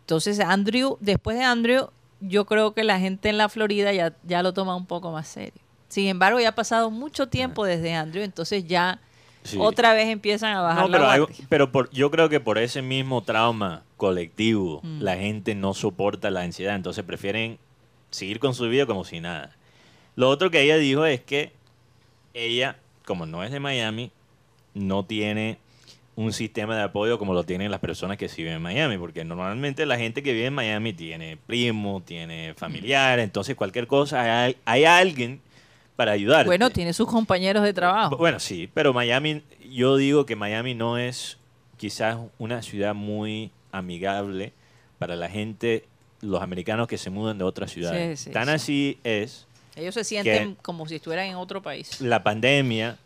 Entonces, Andrew, después de Andrew, yo creo que la gente en la Florida ya, ya lo toma un poco más serio. Sin embargo, ya ha pasado mucho tiempo desde Andrew, entonces ya Sí. otra vez empiezan a bajar No, la hay- pero por, yo creo que por ese mismo trauma colectivo, Mm. la gente no soporta la ansiedad, entonces prefieren seguir con su vida como si nada. Lo otro que ella dijo es que ella, como no es de Miami, no tiene un sistema de apoyo como lo tienen las personas que viven en Miami, porque normalmente la gente que vive en Miami tiene primo, tiene familiar, entonces cualquier cosa hay, hay alguien para ayudar. Bueno, tiene sus compañeros de trabajo. Bueno, sí, pero Miami, yo digo que Miami no es quizás una ciudad muy amigable para la gente, los americanos que se mudan de otras ciudades. Sí, sí, Tan sí. así es Ellos se sienten como si estuvieran en otro país. la pandemia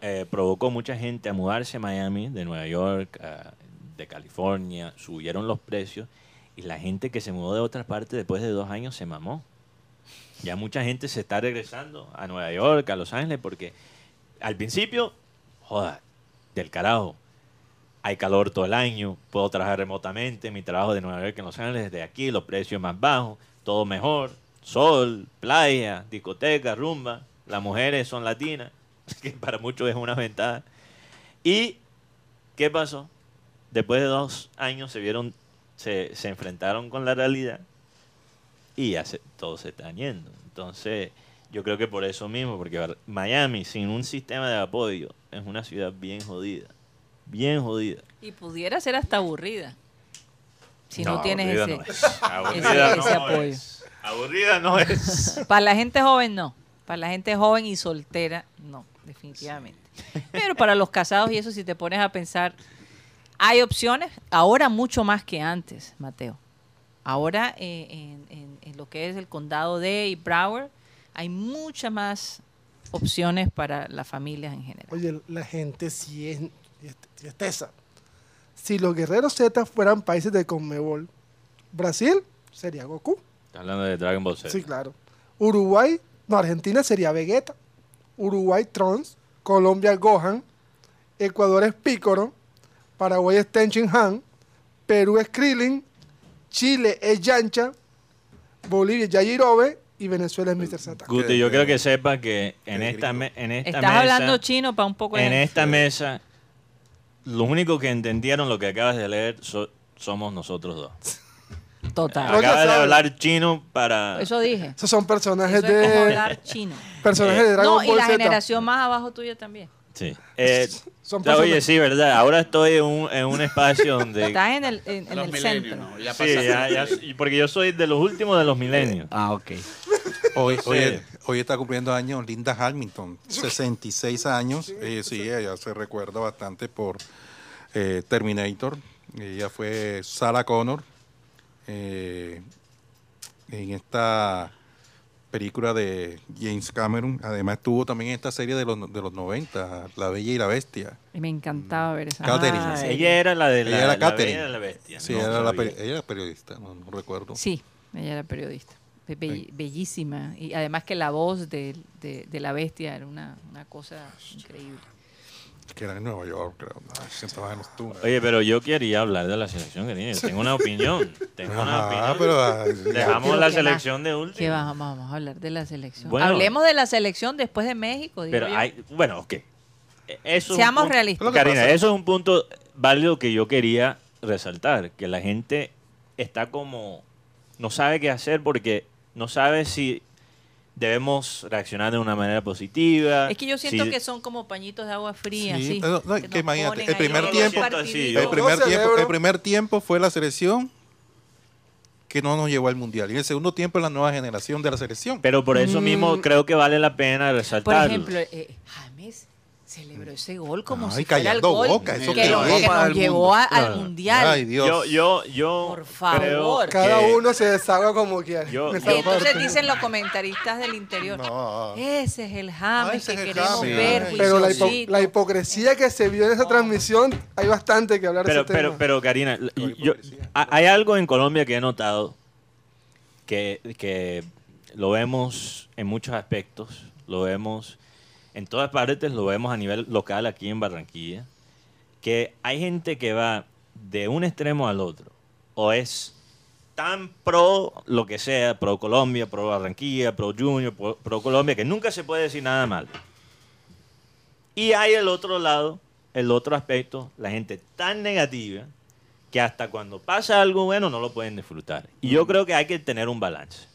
eh, provocó mucha gente a mudarse a Miami, de Nueva York, a- de California, subieron los precios y la gente que se mudó de otras partes después de dos años se mamó. Ya mucha gente se está regresando a Nueva York, a Los Ángeles, porque al principio, joda, del carajo. Hay calor todo el año, puedo trabajar remotamente, mi trabajo de Nueva York en Los Ángeles, desde aquí, los precios más bajos, todo mejor, sol, playa, discoteca, rumba, las mujeres son latinas, que para muchos es una ventaja. ¿Y qué pasó? Después de dos años se vieron, se, se enfrentaron con la realidad y ya se, todos se están yendo. Entonces, yo creo que por eso mismo, porque Miami sin un sistema de apoyo es una ciudad bien jodida. Bien jodida. Y pudiera ser hasta aburrida. Si no, tienes ese, no es. Aburrida ese- no ese apoyo. es. Aburrida no es. Para la gente joven no. Para la gente joven y soltera no, definitivamente. Pero para los casados y eso, si te pones a pensar, hay opciones, ahora mucho más que antes, Mateo. Ahora eh, en, en- en lo que es el condado de y Broward, hay muchas más opciones para las familias en general. Oye, la gente sí es, sí es- tesa. Si los guerreros Z fueran países de Conmebol, Brasil sería Goku. Estás hablando de Dragon Ball Z. Sí, claro. Uruguay, no, Argentina sería Vegeta. Uruguay, Trunks. Colombia, Gohan. Ecuador es Pícoro. Paraguay es Tenchin Han. Perú es Krillin. Chile es Yancha. Bolivia es Yajirobe. Y Venezuela es Mr. Satan. Guti, yo quiero que sepa que en esta, me- en esta Estás mesa... hablando chino para un poco En esta mesa, los únicos que entendieron lo que acabas de leer so- somos nosotros dos. Total. Acabas de hablar chino para... Eso dije. Esos son personajes Eso es como de hablar chino. personajes de Dragon No, y Ball la Z. generación más abajo tuya también. Sí. Eh, Son ya, oye, sí, verdad. Ahora estoy en un, en un espacio donde... Estás en el, en, en Los el milenios, centro. ¿no? Ya Sí, pasaste. ya, ya, y porque yo soy de los últimos de los milenios. Ah, ok. Hoy, hoy, Sí. hoy está cumpliendo años Linda Hamilton, 66 años. Eh, sí, ella se recuerda bastante por eh, Terminator. Ella fue Sarah Connor eh, en esta película de James Cameron. Además estuvo también en esta serie de los, de los 90, La Bella y la Bestia. Y me encantaba ver esa. Catherine. Ah, ella era la de la, Ella era la Catherine. Bella y la bestia. Sí, No era la ella era periodista, no, no recuerdo. Sí, ella era periodista. Be- be- Bellísima. Y además que la voz de, de- de la bestia era una, una cosa increíble. Que era en Nueva York, creo. Ay, se estaba en los túneles. Oye, pero yo quería hablar de la selección que tiene. Yo Tengo una opinión. Tengo una opinión. pero, ay, Dejamos Pero la ¿qué selección de ¿Qué último. vamos, vamos a hablar de la selección? Bueno. Hablemos de la selección después de México. digo Pero yo. hay, bueno, ok. Eso es un Seamos punto- realistas. Karina, eso es un punto válido que yo quería resaltar, que la gente está como, no sabe qué hacer porque no sabe si debemos reaccionar de una manera positiva. Es que yo siento si- que son como pañitos de agua fría. Sí, Sí, no, no, que que nos imagínate, el primer tiempo- partiditos. Sí, El Yo- primer, Yo tiempo, celebro- el primer tiempo fue la selección que no nos llevó al mundial. Y el segundo tiempo es la nueva generación de la selección. Pero por eso mismo Mm. creo que vale la pena Por resaltarlo. ejemplo, eh, James celebró ese gol como Ay, si fuera el callando gol boca, ¿eso que, lo- es? que nos llevó al mundial. Ay, Dios. yo, yo, yo Por favor. Cada que- uno se deshaga como quiera. Yo- Y entonces parte. dicen los comentaristas del interior, No. ese es el James ese que es el queremos James. ver, Ay. Pero la, hipo- juiciosito". la hipocresía que se vio en esa transmisión, hay bastante que hablar pero, de ese pero, tema. pero Karina, yo- hay algo en Colombia que he notado que, que lo vemos en muchos aspectos, lo vemos en todas partes, lo vemos a nivel local aquí en Barranquilla, que hay gente que va de un extremo al otro, o es tan pro lo que sea, pro Colombia, pro Barranquilla, pro Junior, pro, pro Colombia, que nunca se puede decir nada mal. Y hay el otro lado, el otro aspecto, la gente tan negativa que hasta cuando pasa algo bueno no lo pueden disfrutar. Y yo creo que hay que tener un balance.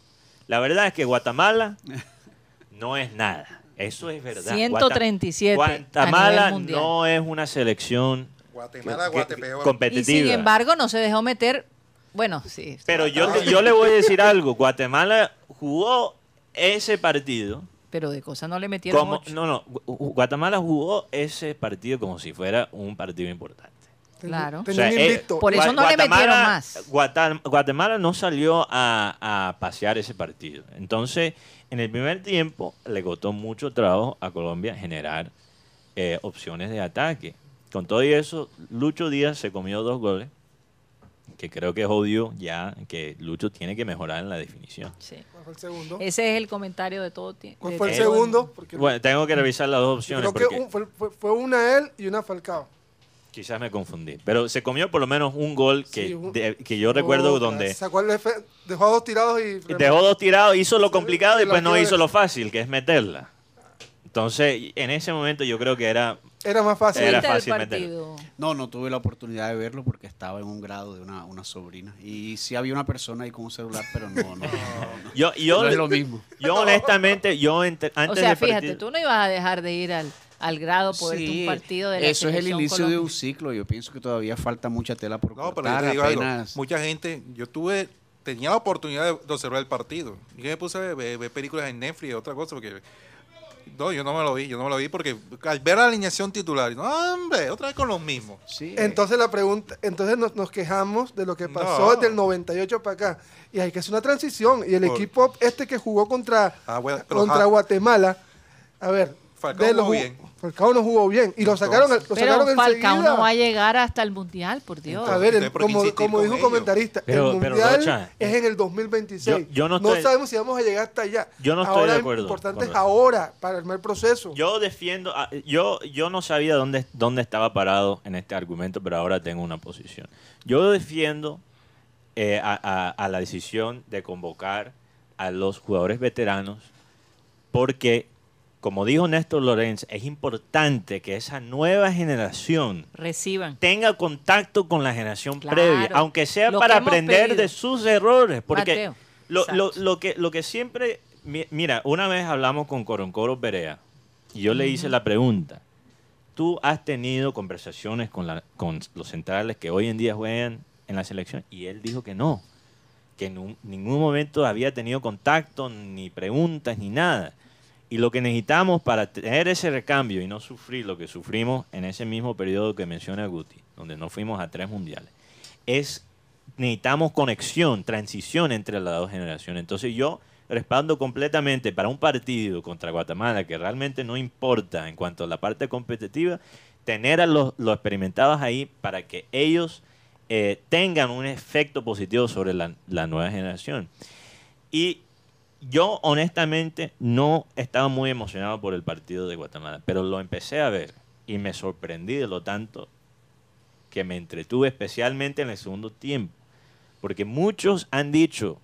La verdad es que Guatemala no es nada. Eso es verdad. 137 Guata- a Guatemala no es una selección Guatemala, que- Guatepeor. Y competitiva. sin embargo no se dejó meter, bueno, sí. Pero yo, te- yo le voy a decir algo. Guatemala jugó ese partido Pero de cosas no le metieron como no no Gu- Gu- Guatemala jugó ese partido como si fuera un partido importante Claro. O sea, eh. Por eso no le metieron más. Guatemala no salió a, a pasear ese partido. Entonces, en el primer tiempo le costó mucho trabajo a Colombia generar eh, opciones de ataque. Con todo y eso, Lucho Díaz se comió dos goles, que creo que es obvio ya que Lucho tiene que mejorar en la definición. Sí. ¿Cuál fue el segundo? Ese es el comentario de todo tiempo. ¿Cuál fue el segundo? Porque Bueno, tengo que revisar las dos opciones creo que porque un- fue- fue una él y una Falcao. Quizás me confundí. Pero se comió por lo menos un gol que, Sí, un- de- que yo recuerdo donde... Sacó el dejó a dos tirados y. Dejó dos tirados, hizo lo complicado y pues no hizo lo fácil, que es meterla. Entonces, en ese momento yo creo que era... Era más fácil. Era ¿Viste el fácil partido? No, no tuve la oportunidad de verlo porque estaba en un grado de una, una sobrina. Y sí había una persona ahí con un celular, pero no, no, no, no. Yo, yo, No es lo mismo. yo honestamente, yo antes O sea, del fíjate, partido- tú no ibas a dejar de ir al, al grado por verte Sí, un partido de la eso es el inicio de un ciclo. Yo pienso que todavía falta mucha tela por No, pero yo cortar. te digo algo. Mucha gente, yo tuve, tenía la oportunidad de, observar el partido. Y me puse a ver, películas en Netflix y otra cosa, porque. No, yo no me lo vi, yo no me lo vi porque al ver la alineación titular, no, hombre, otra vez con los mismos. Sí, Entonces la pregunta, entonces nos, nos quejamos de lo que pasó No. desde el 98 para acá. Y hay que hacer una transición. Y el Por- equipo este que jugó contra, Ah, bueno, pero contra Guatemala, a ver, Falcao de los bien. Falcao no jugó bien. Y lo sacaron, lo Pero sacaron Falcao enseguida. no va a llegar hasta el Mundial, por Dios. A ver, el- Entonces, ¿por qué como, como dijo un comentarista, Pero- el Mundial Rocha, es en el 2026. yo- yo no estoy- sabemos si vamos a llegar hasta allá. Yo no estoy ahora de acuerdo importante con es ahora, para armar el proceso. Yo defiendo, ah, yo, yo no sabía dónde, dónde estaba parado en este argumento, pero ahora tengo una posición. Yo defiendo eh, a, a- a la decisión de convocar a los jugadores veteranos porque, como dijo Néstor Lorenz, es importante que esa nueva generación Reciban. tenga contacto con la generación Claro. previa, aunque sea para aprender pedido. de sus errores. Porque lo, lo- Exacto. lo que, lo que siempre... mi- Mira, una vez hablamos con Coroncoro Perea y yo le hice la pregunta. ¿Tú has tenido conversaciones con, la- con los centrales que hoy en día juegan en la selección? Y él dijo que no, que en un- ningún momento había tenido contacto, ni preguntas, ni nada. Y lo que necesitamos para tener ese recambio y no sufrir lo que sufrimos en ese mismo periodo que menciona Guti, donde no fuimos a tres mundiales, es necesitamos conexión, transición entre las dos generaciones. Entonces yo respaldo completamente para un partido contra Guatemala que realmente no importa en cuanto a la parte competitiva, tener a los, los experimentados ahí para que ellos eh, tengan un efecto positivo sobre la, la nueva generación. Y yo honestamente no estaba muy emocionado por el partido de Guatemala, pero lo empecé a ver y me sorprendí de lo tanto que me entretuve especialmente en el segundo tiempo, porque muchos han dicho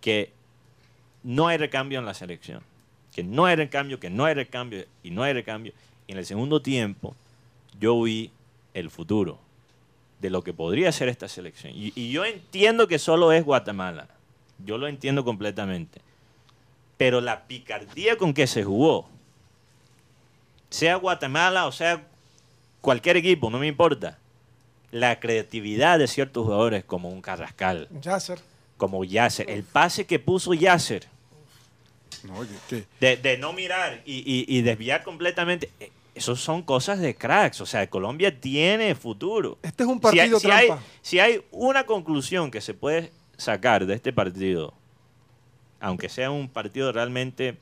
que no hay recambio en la selección, que no hay recambio, que no hay recambio y no hay recambio. Y en el segundo tiempo yo vi el futuro de lo que podría ser esta selección. Y, y yo entiendo que solo es Guatemala, yo lo entiendo completamente, pero la picardía con que se jugó, sea Guatemala o sea cualquier equipo, no me importa, la creatividad de ciertos jugadores como un Carrascal, Yasser. como Yasser, el pase que puso Yasser, No, de, de no mirar y, y- y desviar completamente, eh, esos son cosas de cracks, o sea, Colombia tiene futuro. Este es un Si hay- partido si hay, si hay una conclusión que se puede sacar de este partido, aunque sea un partido realmente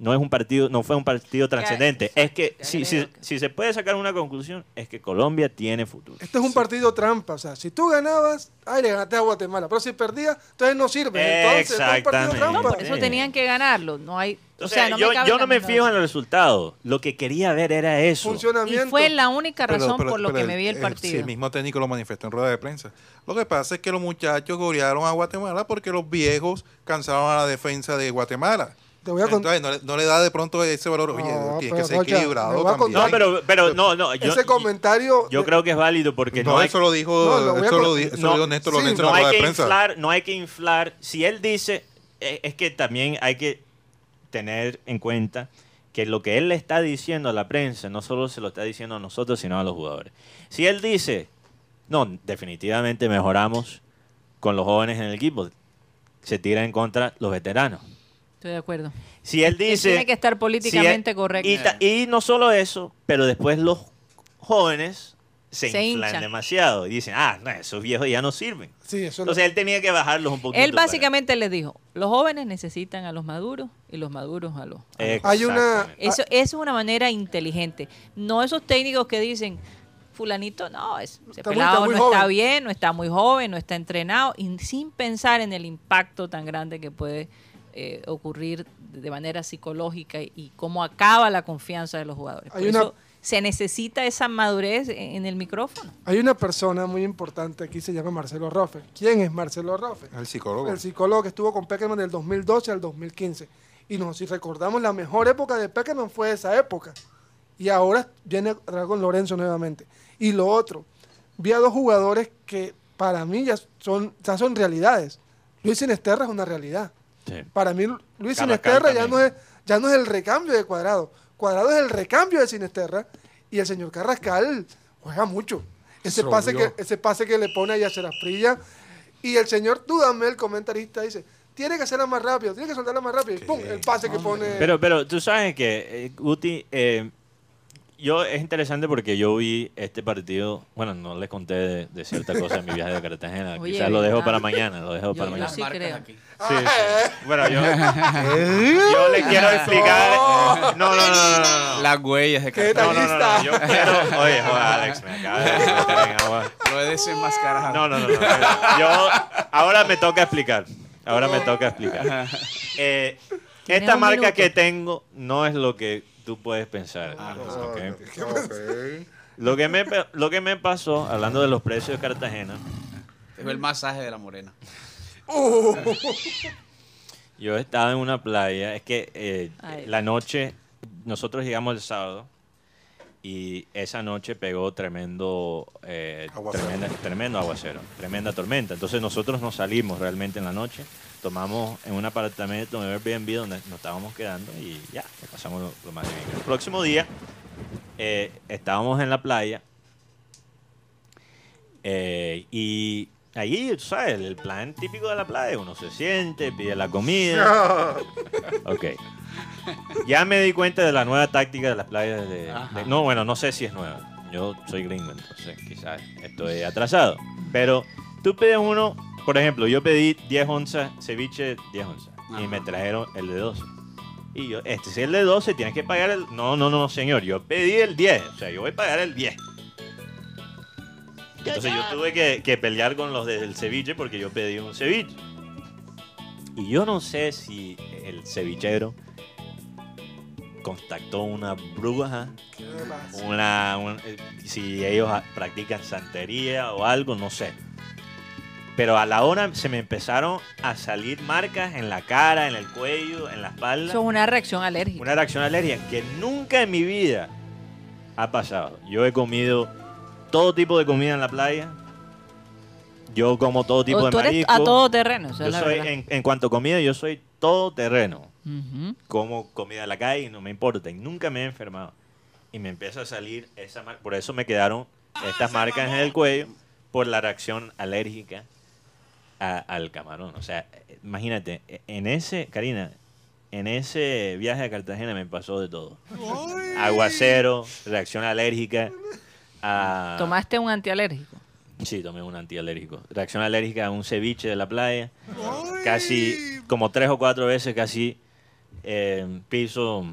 no es un partido, no fue un partido trascendente, es que si, si, si se puede sacar una conclusión es que Colombia tiene futuro. Este es un partido trampa. O sea, si tú ganabas, ay, le ganaste a Guatemala. Pero si perdías, entonces no sirve. Entonces, este es un partido Exactamente. trampa. No, por eso tenían que ganarlo. No hay, o, O sea, no yo, me no me fijo en el resultado. Lo que quería ver era eso. Funcionamiento. Y fue la única razón pero- por lo que me vi el eh, partido. sí, el mismo técnico lo manifestó en rueda de prensa. Lo que pasa es que los muchachos golearon a Guatemala porque los viejos cansaron a la defensa de Guatemala. Te voy a contar. Entonces, no, le- no le da de pronto ese valor. Oye, No, tiene que ser equilibrado también. No, pero, pero no, no. Yo, Ese comentario. yo de- creo que es válido porque no, no, hay, eso lo dijo, No, lo eso eso dijo Néstor sí, Lorenzo no en la hay rueda que de prensa. inflar, no hay que inflar. Si él dice, eh, es que también hay que tener en cuenta que lo que él le está diciendo a la prensa no solo se lo está diciendo a nosotros, sino a los jugadores. Si él dice, no, definitivamente mejoramos con los jóvenes en el equipo, se tira en contra los veteranos. Estoy de acuerdo. Si él dice... tiene que estar políticamente si él- correcto. Y, y no solo eso, pero después los jóvenes se, Se inflan hinchan. demasiado y dicen, ah, no, esos viejos ya no sirven. Sí, eso es lo- Entonces él tenía que bajarlos un poquito. Él para- básicamente les dijo, los jóvenes necesitan a los maduros y los maduros a los... a los- Hay una-. Eso, eso es una manera inteligente. No esos técnicos que dicen, fulanito, no, es, ese Está muy- pelado está muy no está joven". bien, no está muy joven, no está entrenado, y sin pensar en el impacto tan grande que puede eh, ocurrir de manera psicológica y, y cómo acaba la confianza de los jugadores. Por Hay una- eso se necesita esa madurez en, el micrófono. Hay una persona muy importante aquí, se llama Marcelo Roffe. ¿Quién es Marcelo Roffe? El psicólogo. El psicólogo que estuvo con Peckerman del 2012 al 2015. Y nos, si recordamos, la mejor época de Peckerman fue esa época. Y ahora viene con Lorenzo nuevamente. Y lo otro, vi a dos jugadores que para mí ya son, ya son realidades. Luis Sinesterra es una realidad. Sí. Para mí, Luis Sinesterra ya no, es, ya no es el recambio de Cuadrado. Cuadrado es el recambio de Sinesterra. Y el señor Carrascal juega mucho. Ese pase, que, ese pase que le pone a Yacer Asprilla. Y el señor Dudamel, el comentarista, dice, tiene que hacerla más rápido, tiene que soltarla más rápido. Y pum, el pase que pone... Pero, pero tú sabes que, eh, Guti, eh, yo es interesante porque yo vi este partido, bueno, no les conté de, de cierta cosa en mi viaje de Cartagena, Oye, quizás lo dejo ¿verdad? para mañana, lo dejo Yo- para yo mañana. sí creo. aquí. Sí, sí. Bueno, yo, yo le quiero explicar. No, no, no, no. Las huellas de ¿Qué Cartagena. No, no, no, no, Yo quiero. Oye, joder, Alex, me acaba de meter en agua. Lo he desenmascarado. No, no, no, no. Yo. Ahora me toca explicar. Ahora me toca explicar. Eh, esta marca que tengo no es lo que tú puedes pensar. ¿ok? Lo que, me, lo que me pasó, hablando de los precios de Cartagena, Es el masaje de la morena. yo estaba en una playa, es que eh, la noche, nosotros llegamos el sábado y esa noche pegó tremendo, eh, Aguacero. tremenda- tremendo aguacero, tremenda tormenta. Entonces nosotros nos salimos realmente en la noche, tomamos en un apartamento en Airbnb donde nos estábamos quedando y ya, pasamos lo, lo más bien. El próximo día eh, estábamos en la playa eh, y allí, tú sabes, el plan típico de la playa, uno se siente, pide la comida. Ok. Ya me di cuenta de la nueva táctica de las playas de, de-. No, bueno, no sé si es nueva. Yo soy gringo, entonces quizás estoy atrasado. Pero tú pides uno, por ejemplo, yo pedí 10 onzas, ceviche 10 onzas. Y me trajeron el de 12. Y yo, este es el de 12, tienes que pagar el... No, no, no, señor, yo pedí el 10. O sea, yo voy a pagar el 10. Entonces yo tuve que, que pelear con los del ceviche porque yo pedí un ceviche. Y yo no sé si el cevichero contactó una bruja, una, un- si ellos practican santería o algo, no sé. Pero a la hora se me empezaron a salir marcas en la cara, en el cuello, en la espalda. Eso es una reacción alérgica. Una reacción alérgica que nunca en mi vida ha pasado. Yo he comido todo tipo de comida en la playa. Yo como todo tipo O de marisco. a todo terreno, Yo soy, en, en cuanto a comida, yo soy todo terreno. Ujú. Como comida de la calle no me importa. Y nunca me he enfermado. Y me empieza a salir esa marca. Por eso me quedaron estas marcas en el cuello por la reacción alérgica a- al camarón. O sea, imagínate, en ese, Karina, en ese viaje a Cartagena me pasó de todo. Aguacero, reacción alérgica. A, ¿Tomaste un antialérgico? Sí, tomé un antialérgico. Reacción alérgica a un ceviche de la playa. Casi, como tres o cuatro veces, casi eh, piso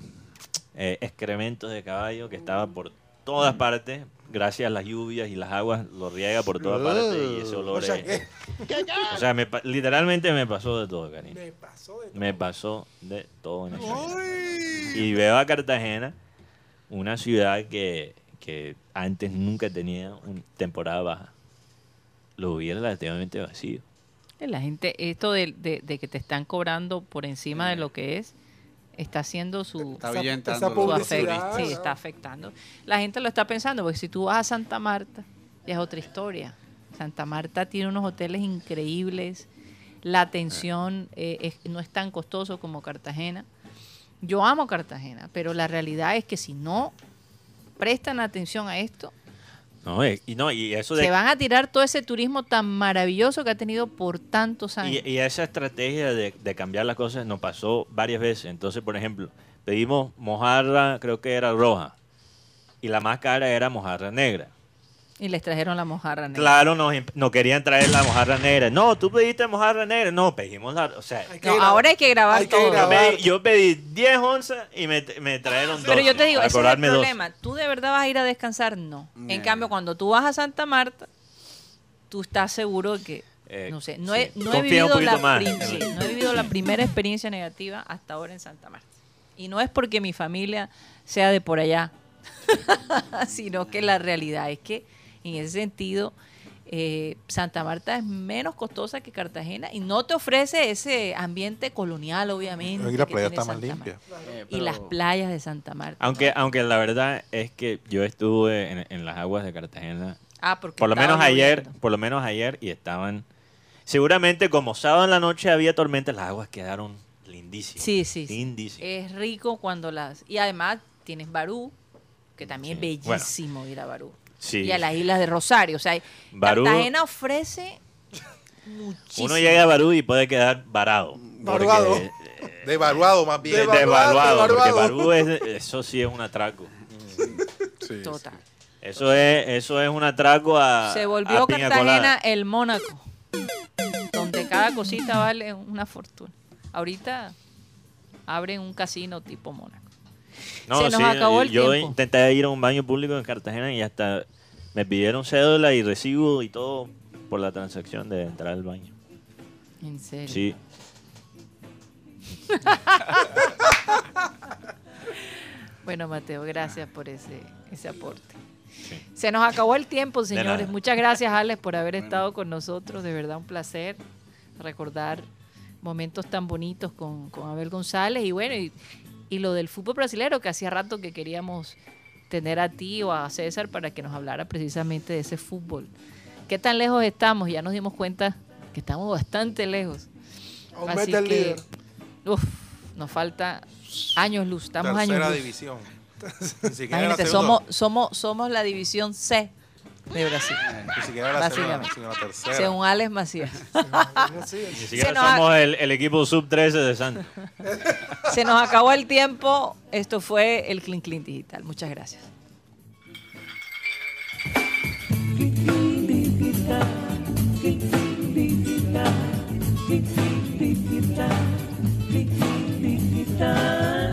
eh, excrementos de caballo que estaba por todas partes. Gracias a las lluvias y las aguas lo riega por todas partes y ese olor O sea, es- ¿qué? O sea, me pa- literalmente me pasó de todo, cariño. Me pasó de todo. Me pasó de todo en ese. Y veo a Cartagena, una ciudad que, que antes nunca tenía una temporada baja. Lo vi relativamente vacío. La gente, esto de, de- de que te están cobrando por encima de lo que es, está haciendo su, Está Esa- su afecto. Sí, está afectando. La gente lo está pensando, porque si tú vas a Santa Marta, ya es otra historia. Santa Marta tiene unos hoteles increíbles, la atención eh, es- no es tan costoso como Cartagena. Yo amo Cartagena, pero la realidad es que si no prestan atención a esto, No, y no, y eso de se van a tirar todo ese turismo tan maravilloso que ha tenido por tantos años. Y, y esa estrategia de, de cambiar las cosas nos pasó varias veces. Entonces, por ejemplo, pedimos mojarra, creo que era roja, y la más cara era mojarra negra. Y les trajeron la mojarra negra. Claro, nos, nos querían traer la mojarra negra. No, tú pediste mojarra negra. No, pedimos la. O sea, Hay que No, grabar. ahora hay que grabar Hay que todo. yo pedí, yo pedí 10 onzas y me, me trajeron dos. Pero yo te digo, ese es el dos. problema. ¿Tú de verdad vas a ir a descansar? No. En No. cambio, cuando tú vas a Santa Marta, tú estás seguro de que, Eh, no sé, no, sí. he, no, he Confía un vivido la poquito más. prim- sí, no he vivido la primera experiencia negativa hasta ahora en Santa Marta. Y no es porque mi familia sea de por allá, sino que la realidad es que en ese sentido eh, Santa Marta es menos costosa que Cartagena y no te ofrece ese ambiente colonial, obviamente. Y la playa está más Santa limpia. Marta. Eh, Y las playas de Santa Marta. Aunque, aunque la verdad es que yo estuve en, en las aguas de Cartagena. Ah, porque Por lo menos ayer, por lo menos ayer, y estaban. Seguramente como sábado en la noche había tormenta, las aguas quedaron lindísimas. Sí, sí. Lindísimas. Es rico cuando las... Y además tienes Barú, que también Sí. es bellísimo ir a Barú. Sí. Y a las islas de Rosario. O sea, Barú- Cartagena ofrece muchísimo. Uno llega a Barú y puede quedar varado. Varuado. porque, eh, Devaluado más bien. Devaluado, devaluado, porque. Barú es, eso sí es un atraco. Sí, Total. Eso es, eso es un atraco a. Se volvió a Cartagena colada. el Mónaco, donde cada cosita vale una fortuna. Ahorita abren un casino tipo Mónaco. No, Se nos sí, acabó el yo tiempo. intenté ir a un baño público en Cartagena y hasta me pidieron cédula y recibo y todo por la transacción de entrar al baño. En serio. Sí. Bueno, Mateo, gracias por ese, ese aporte. Se nos acabó el tiempo, señores. Muchas gracias, Alex, por haber estado con nosotros. De verdad, un placer recordar momentos tan bonitos con, con Abel González. Y bueno, y, y lo del fútbol brasileño, que hacía rato que queríamos tener a ti o a César para que nos hablara precisamente de ese fútbol. ¿Qué tan lejos estamos? Ya nos dimos cuenta que estamos bastante lejos. Aumenta el que, líder. uf, nos falta años luz. Estamos años luz. división. Ni siquiera Imagínate, somos, somos, somos la división C de Brasil. Ah, ni siquiera Brasil, Básicamente. sino la tercera. Según Alex Macías. Ni siquiera nos somos el, el equipo sub-13 de Santos. Se nos acabó el tiempo. Esto fue el Clean Clean Digital. Muchas gracias. Digital, digital, digital, digital.